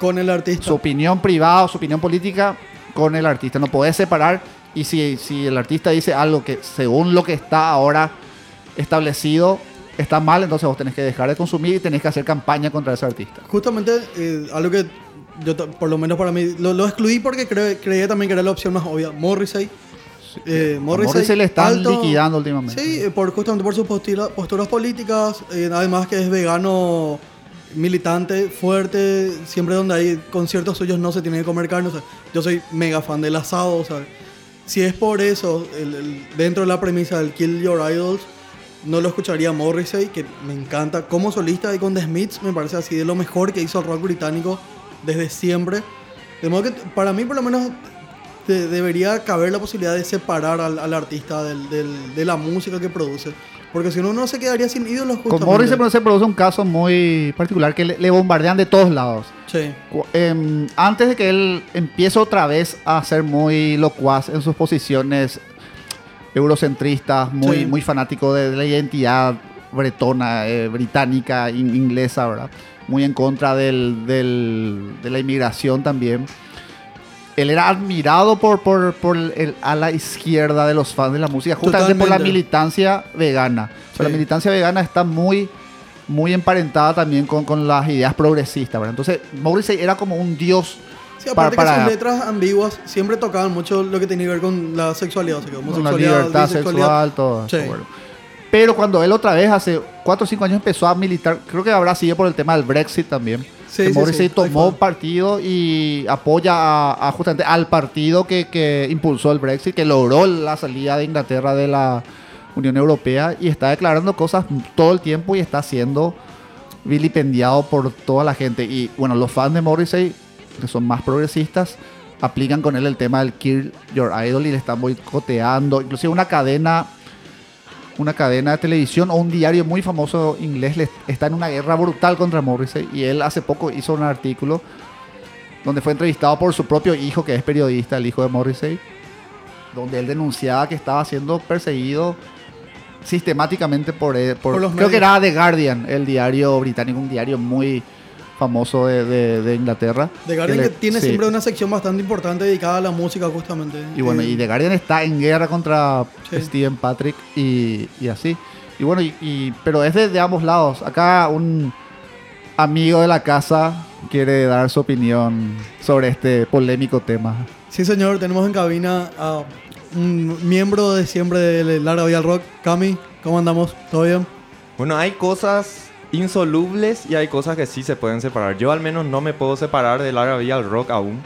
Con el artista. su opinión privada su opinión política con el artista. No podés separar y si, si el artista dice algo que según lo que está ahora establecido está mal, entonces vos tenés que dejar de consumir y tenés que hacer campaña contra ese artista. Justamente eh, algo que yo, por lo menos para mí, lo, lo excluí porque creo- creía también que era la opción más obvia. Morrissey. Eh, Morrissey, Morrissey le están alto- liquidando últimamente. Sí, eh, por, justamente por sus postila- posturas políticas, eh, además que es vegano militante, fuerte, siempre donde hay conciertos suyos no se tiene que comer carne. o sea, yo soy mega fan del asado, o sea, si es por eso, el- el- dentro de la premisa del Kill Your Idols, no lo escucharía Morrissey, que me encanta. Como solista y con The Smiths me parece así de lo mejor que hizo el rock británico desde siempre. De modo que para mí por lo menos de- debería caber la posibilidad de separar al, al artista del- del- de la música que produce. Porque si no, uno se quedaría sin ídolos Con justamente. Morrissey pero se produce un caso muy particular que le, le bombardean de todos lados. Sí. Em, antes de que él empiece otra vez a ser muy locuaz en sus posiciones eurocentristas, muy, Sí. muy fanáticos de, de la identidad bretona, eh, británica, in- inglesa, ¿verdad? Muy en contra del, del- de la inmigración también. Él era admirado por, por, por el ala izquierda de los fans de la música, justamente por la militancia vegana. O sea, La Sí. militancia vegana está muy, muy emparentada también con, con las ideas progresistas. ¿verdad? Entonces, Morrissey era como un dios Sí, aparte para- que para- sus letras ambiguas siempre tocaban mucho lo que tenía que ver con la sexualidad, o sea, con la libertad sexual, todo. Sí. Pero cuando él otra vez, hace 4 o 5 años, empezó a militar, creo que habrá sido por el tema del Brexit también. Sí, que sí, Morrissey tomó partido y apoya a, a justamente al partido que, que impulsó el Brexit, que logró la salida de Inglaterra de la Unión Europea y está declarando cosas todo el tiempo y está siendo vilipendiado por toda la gente. Y bueno, los fans de Morrissey, que son más progresistas, aplican con él el tema del Kill Your Idol y le están boicoteando. Inclusive una cadena, una cadena de televisión o un diario muy famoso inglés le- está en una guerra brutal contra Morrissey. Y él hace poco hizo un artículo donde fue entrevistado por su propio hijo, que es periodista, el hijo de Morrissey, donde él denunciaba que estaba siendo perseguido sistemáticamente por, él- por- Por los creo que era The Guardian, el diario británico, un diario muy famoso de, de- de Inglaterra. The Guardian le- que tiene sí. siempre una sección bastante importante dedicada a la música justamente. Y bueno, Eh, y The Guardian está en guerra contra Sí. Steven Patrick y, y así. Y bueno, y, y- pero es de, de ambos lados. Acá un amigo de la casa quiere dar su opinión sobre este polémico tema. Sí, señor, tenemos en cabina a un miembro de siempre de Lara Vial Rock, Cami. ¿Cómo andamos? ¿Todo bien? Bueno, hay cosas insolubles y hay cosas que sí se pueden separar. Yo al menos no me puedo separar del R&B al rock aún.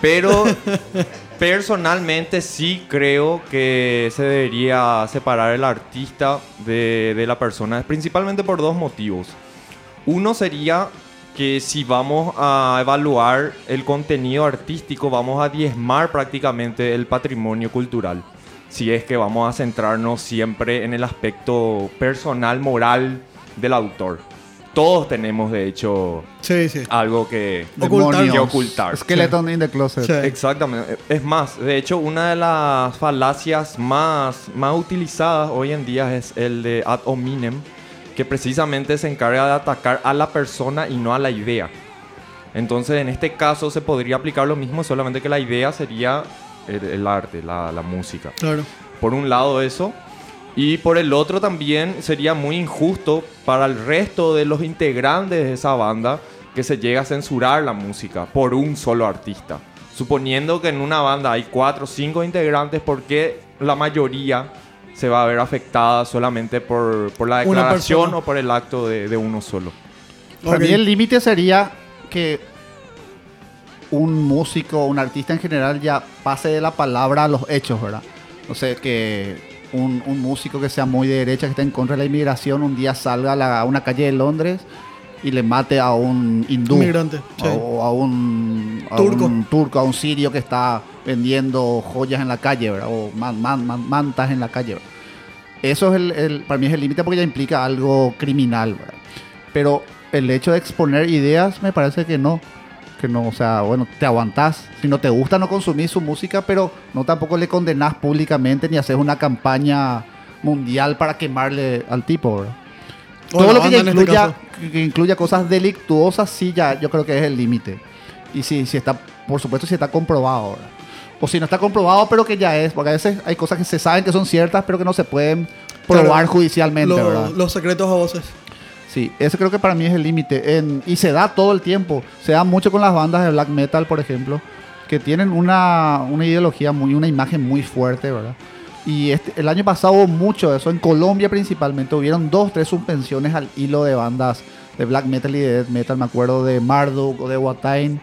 Pero [LAUGHS] personalmente sí creo que se debería separar el artista de, de la persona, principalmente por dos motivos. Uno sería que si vamos a evaluar el contenido artístico, vamos a diezmar prácticamente el patrimonio cultural. Si es que vamos a centrarnos siempre en el aspecto personal, moral del autor. Todos tenemos, de hecho, Sí, sí. algo que, Ocultar. que ocultar. Skeleton in the closet. Sí. Exactamente. Es más, de hecho, una de las falacias más, más utilizadas hoy en día es el de ad hominem, que precisamente se encarga de atacar a la persona y no a la idea. Entonces, en este caso se podría aplicar lo mismo, solamente que la idea sería el, el arte, la, la música. Claro. Por un lado eso. Y por el otro también sería muy injusto para el resto de los integrantes de esa banda que se llegue a censurar la música por un solo artista. Suponiendo que en una banda hay cuatro o cinco integrantes, ¿por qué la mayoría se va a ver afectada solamente por, por la declaración o por el acto de, de uno solo? Para Ok. mí el límite sería que un músico, un artista en general ya pase de la palabra a los hechos, ¿verdad? O sea, que un, un músico que sea muy de derecha, que esté en contra de la inmigración, un día salga a, la- a una calle de Londres y le mate a un hindú. Sí. O a un, a Turco. un turco, a un sirio que está vendiendo joyas en la calle, ¿verdad? O man- man- man- mantas en la calle, ¿verdad? Eso es el, el- para mí es el límite porque ya implica algo criminal, ¿verdad? Pero el hecho de exponer ideas me parece que no. Que no, o sea, bueno, te aguantás. Si no te gusta, no consumís su música, pero no tampoco le condenás públicamente ni haces una campaña mundial para quemarle al tipo, ¿verdad? Todo lo que ya este incluya, que- que incluya cosas delictuosas, sí, ya yo creo que es el límite. Y si, si está, por supuesto, si está comprobado, ¿verdad? O si no está comprobado, pero que ya es, porque a veces hay cosas que se saben que son ciertas, pero que no se pueden probar Claro, judicialmente, Lo- ¿verdad? los secretos a voces. Sí, ese creo que para mí es el límite. Y se da todo el tiempo. Se da mucho con las bandas de black metal, por ejemplo, que tienen una, una ideología, muy, una imagen muy fuerte, ¿verdad? Y este, el año pasado hubo mucho de eso. En Colombia principalmente hubieron dos, tres suspensiones al hilo de bandas de black metal y de death metal. Me acuerdo de Marduk o de Watain.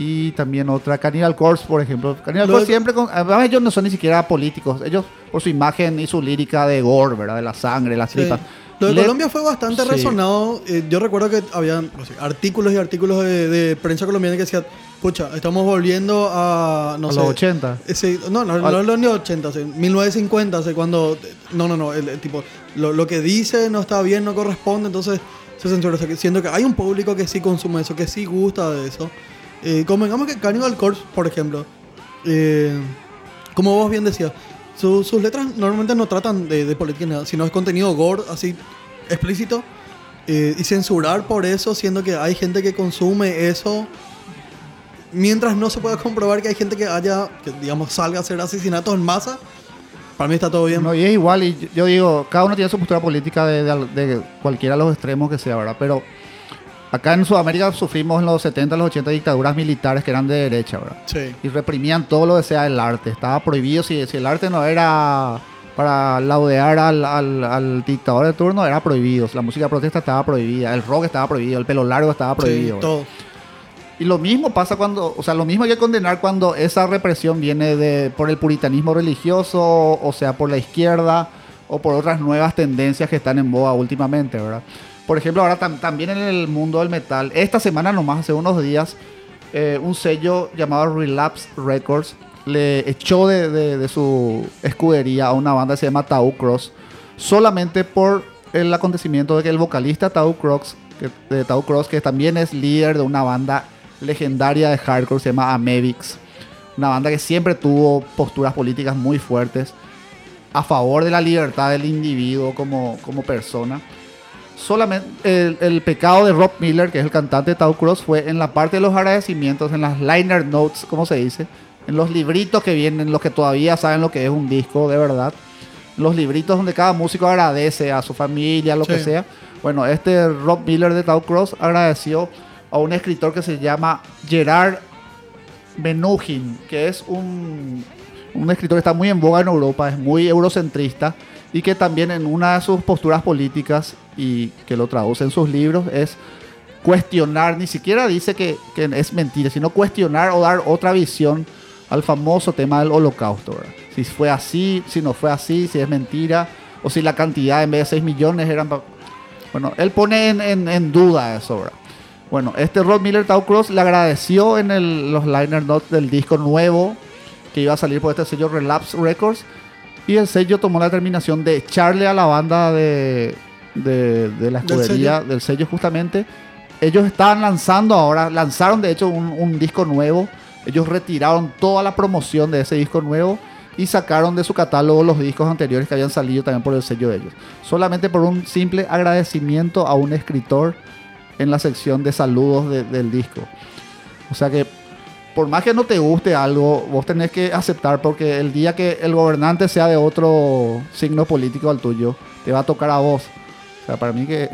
Y también otra, Cannibal Corpse, por ejemplo. Cannibal Corpse siempre con... Además ellos no son ni siquiera políticos. Ellos, por su imagen y su lírica de gore, ¿verdad? De la sangre, las Sí. tripas. Lo de Colombia fue bastante Sí. resonado. Eh, yo recuerdo que habían no sé, artículos y artículos de, de prensa colombiana que decían, pucha, estamos volviendo a, no a sé, los 80. ese- no, no, no Al- los ni 80, sí, 1950, hace cuando, no, no, no, el, el tipo, lo, lo que dice no está bien, no corresponde, entonces se censura. O sea, que siento que hay un público que sí consume eso, que sí gusta de eso. Eh, convengamos que Cannibal Corpse, por ejemplo, eh, como vos bien decías, Su- sus letras normalmente no tratan de, de política, nada, sino es contenido gore, así explícito. eh, y censurar por eso, siendo que hay gente que consume eso. Mientras no se pueda comprobar que hay gente que haya, que digamos, salga a hacer asesinatos en masa, para mí está todo bien. No, y es igual, y yo- digo, cada uno tiene su postura política de, de de cualquiera de los extremos que sea, ¿verdad? Pero acá en Sudamérica sufrimos en los 70, los 80 dictaduras militares que eran de derecha, ¿verdad? Sí. Y reprimían todo lo que sea el arte. Estaba prohibido, si, si el arte no era para laudear al, al- al dictador de turno, era prohibido. La música de protesta estaba prohibida, el rock estaba prohibido, el pelo largo estaba prohibido. Sí, todo. Y lo mismo pasa cuando, o sea, lo mismo hay que condenar cuando esa represión viene de por el puritanismo religioso, o sea, por la izquierda o por otras nuevas tendencias que están en boga últimamente, ¿verdad? Por ejemplo, ahora tam- también en el mundo del metal, esta semana nomás, hace unos días, eh, un sello llamado Relapse Records le echó de, su escudería a una banda que se llama Tau Cross solamente por el acontecimiento de que el vocalista Tau Cross, que, Tau Cross, que también es líder de una banda legendaria de hardcore, se llama Amevix, una banda que siempre tuvo posturas políticas muy fuertes a favor de la libertad del individuo como, como persona. Solamente el, el pecado de Rob Miller, que es el cantante de Tau Cross, fue en la parte de los agradecimientos, en las liner notes, como se dice, en los libritos que vienen, los que todavía saben lo que es un disco de verdad, los libritos donde cada músico agradece a su familia, lo que sea. Bueno, este Rob Miller de Tau Cross agradeció a un escritor que se llama Gerard Menuhin, que es un, un escritor que está muy en boga en Europa, es muy eurocentrista y que también en una de sus posturas políticas y que lo traduce en sus libros es cuestionar, ni siquiera dice que, es mentira, sino cuestionar o dar otra visión al famoso tema del holocausto. Si fue así, si no fue así, si es mentira, o si la cantidad en vez de 6 millones eran... Bueno, él pone en, duda eso. Bueno, este Rod Miller Tau Cross le agradeció en el- los liner notes del disco nuevo que iba a salir por este sello Relapse Records. Y el sello tomó la determinación de echarle a la banda de, de, de la Del escudería, del sello. justamente. Ellos estaban lanzando ahora, lanzaron de hecho un, un disco nuevo. Ellos retiraron toda la promoción de ese disco nuevo y sacaron de su catálogo los discos anteriores que habían salido también por el sello de ellos. Solamente por un simple agradecimiento a un escritor en la sección de saludos de- del disco. O sea que por más que no te guste algo, vos tenés que aceptar porque el día que el gobernante sea de otro signo político al tuyo, te va a tocar a vos. O sea, para mí que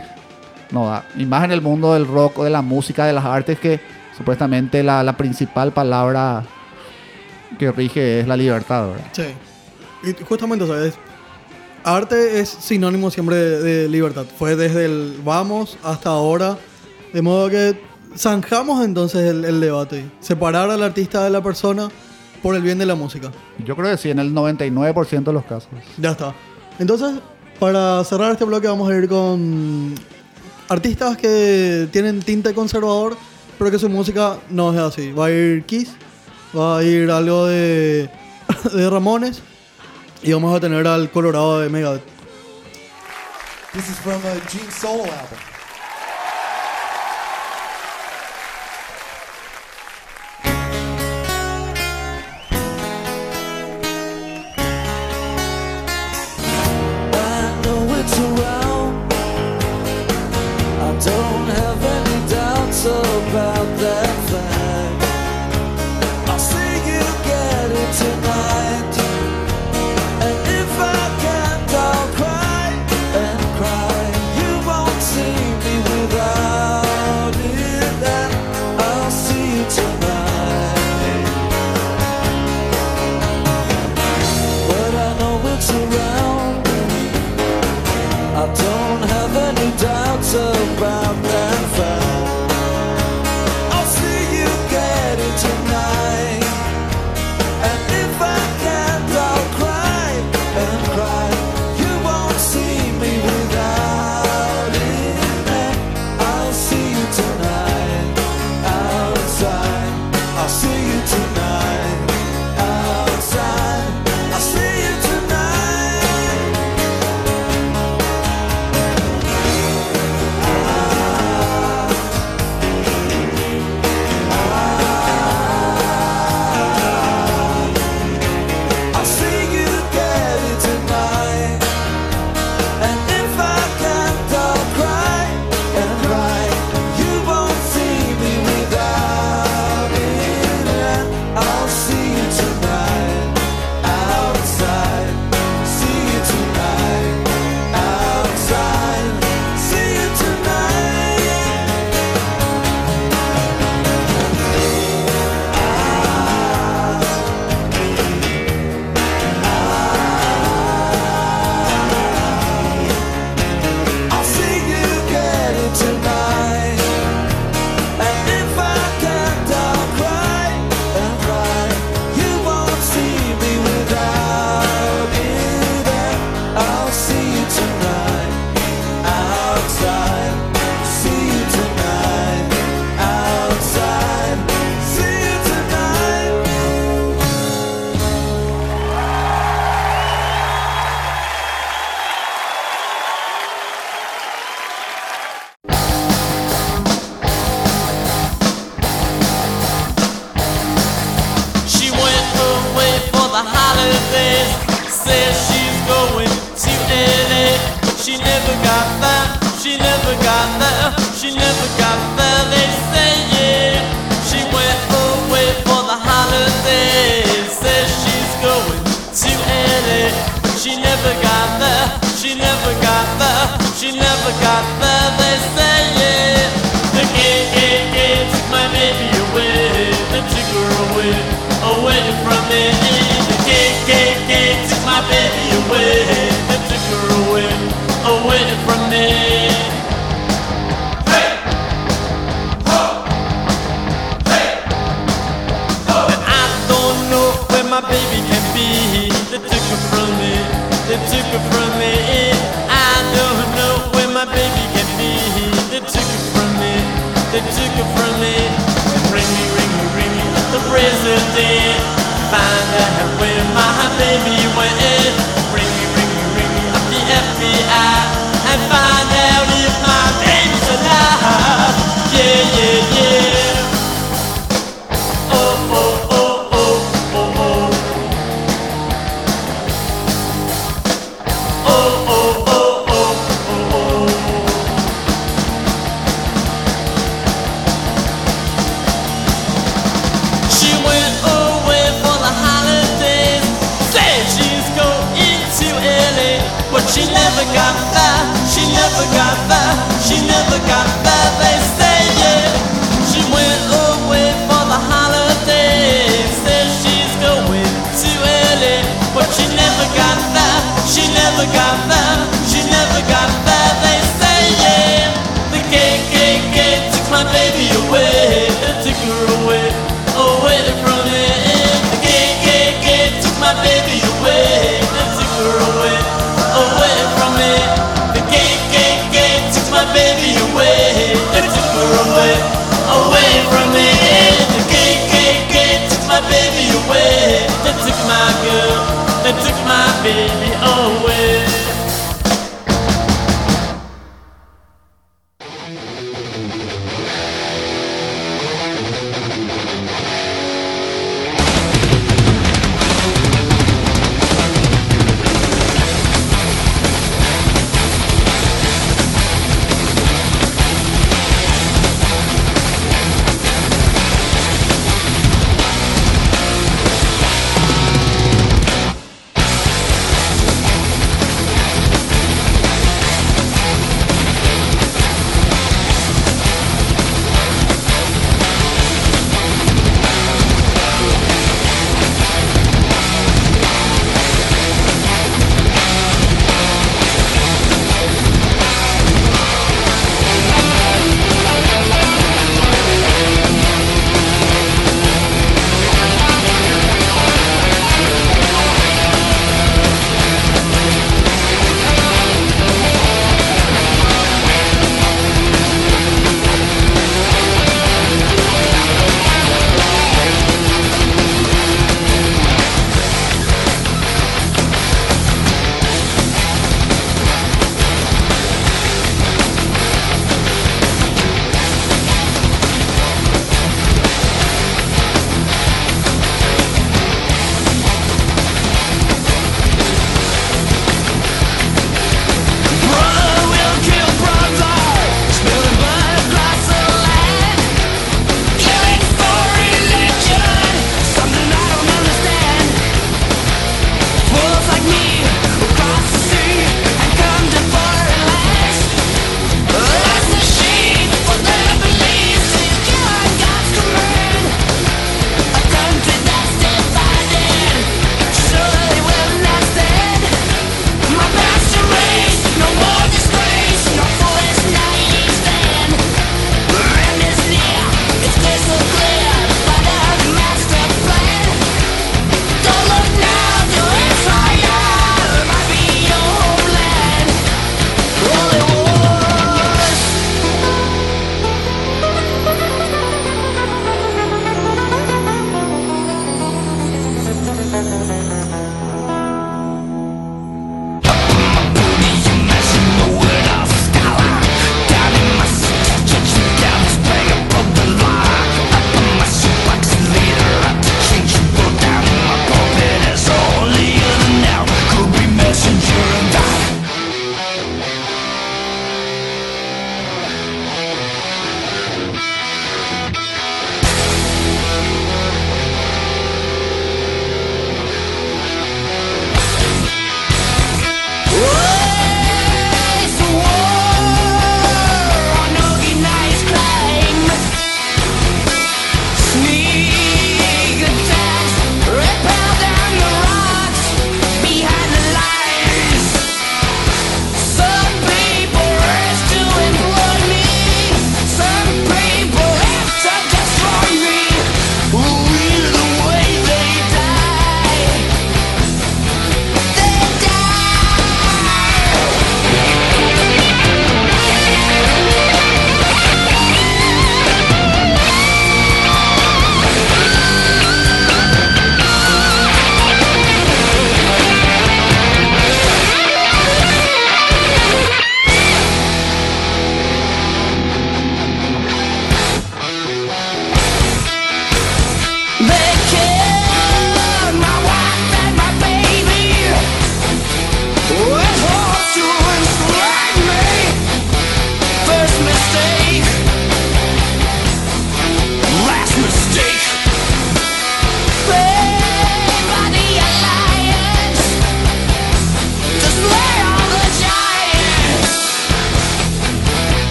no da. Y más en el mundo del rock de la música, de las artes, que supuestamente la, principal palabra que rige es la libertad. Sí. Y justamente, ¿sabes? Arte es sinónimo siempre de, de libertad. Fue desde el vamos hasta ahora. De modo que zanjamos entonces el, el debate. Separar al artista de la persona por el bien de la música. Yo creo que sí, en el 99% de los casos. Ya está. Entonces, para cerrar este bloque vamos a ir con artistas que tienen tinte conservador, pero que su música no es así. Va a ir Kiss, va a ir algo de, [LAUGHS] de Ramones y vamos a tener al Colorado de Megadeth. This is from a Gene Solo album. About.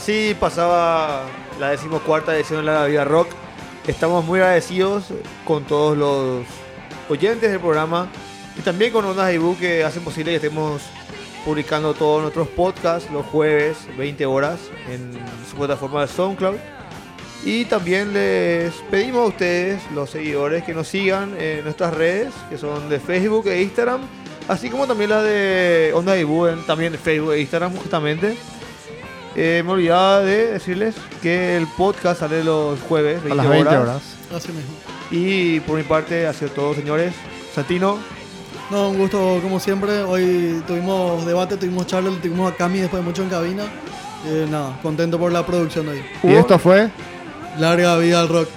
Así pasaba la decimocuarta edición de la Vida Rock. Estamos muy agradecidos con todos los oyentes del programa y también con Ondas Ibu que hacen posible que estemos publicando todos nuestros podcasts los jueves 20 horas en su plataforma de SoundCloud. Y también les pedimos a ustedes, los seguidores, que nos sigan en nuestras redes, que son de Facebook e Instagram, así como también la de Onda Ibu, en también Facebook e Instagram, justamente. Eh, me olvidaba de decirles que el podcast sale los jueves, 20 A las 20 horas. Así mismo. Y por mi parte, ha sido todo, señores. Santino, No, un gusto como siempre. Hoy tuvimos debate, tuvimos charla, tuvimos a Cami después de mucho en cabina. Eh, nada, contento por la producción de hoy. Y esto fue Larga vida al rock.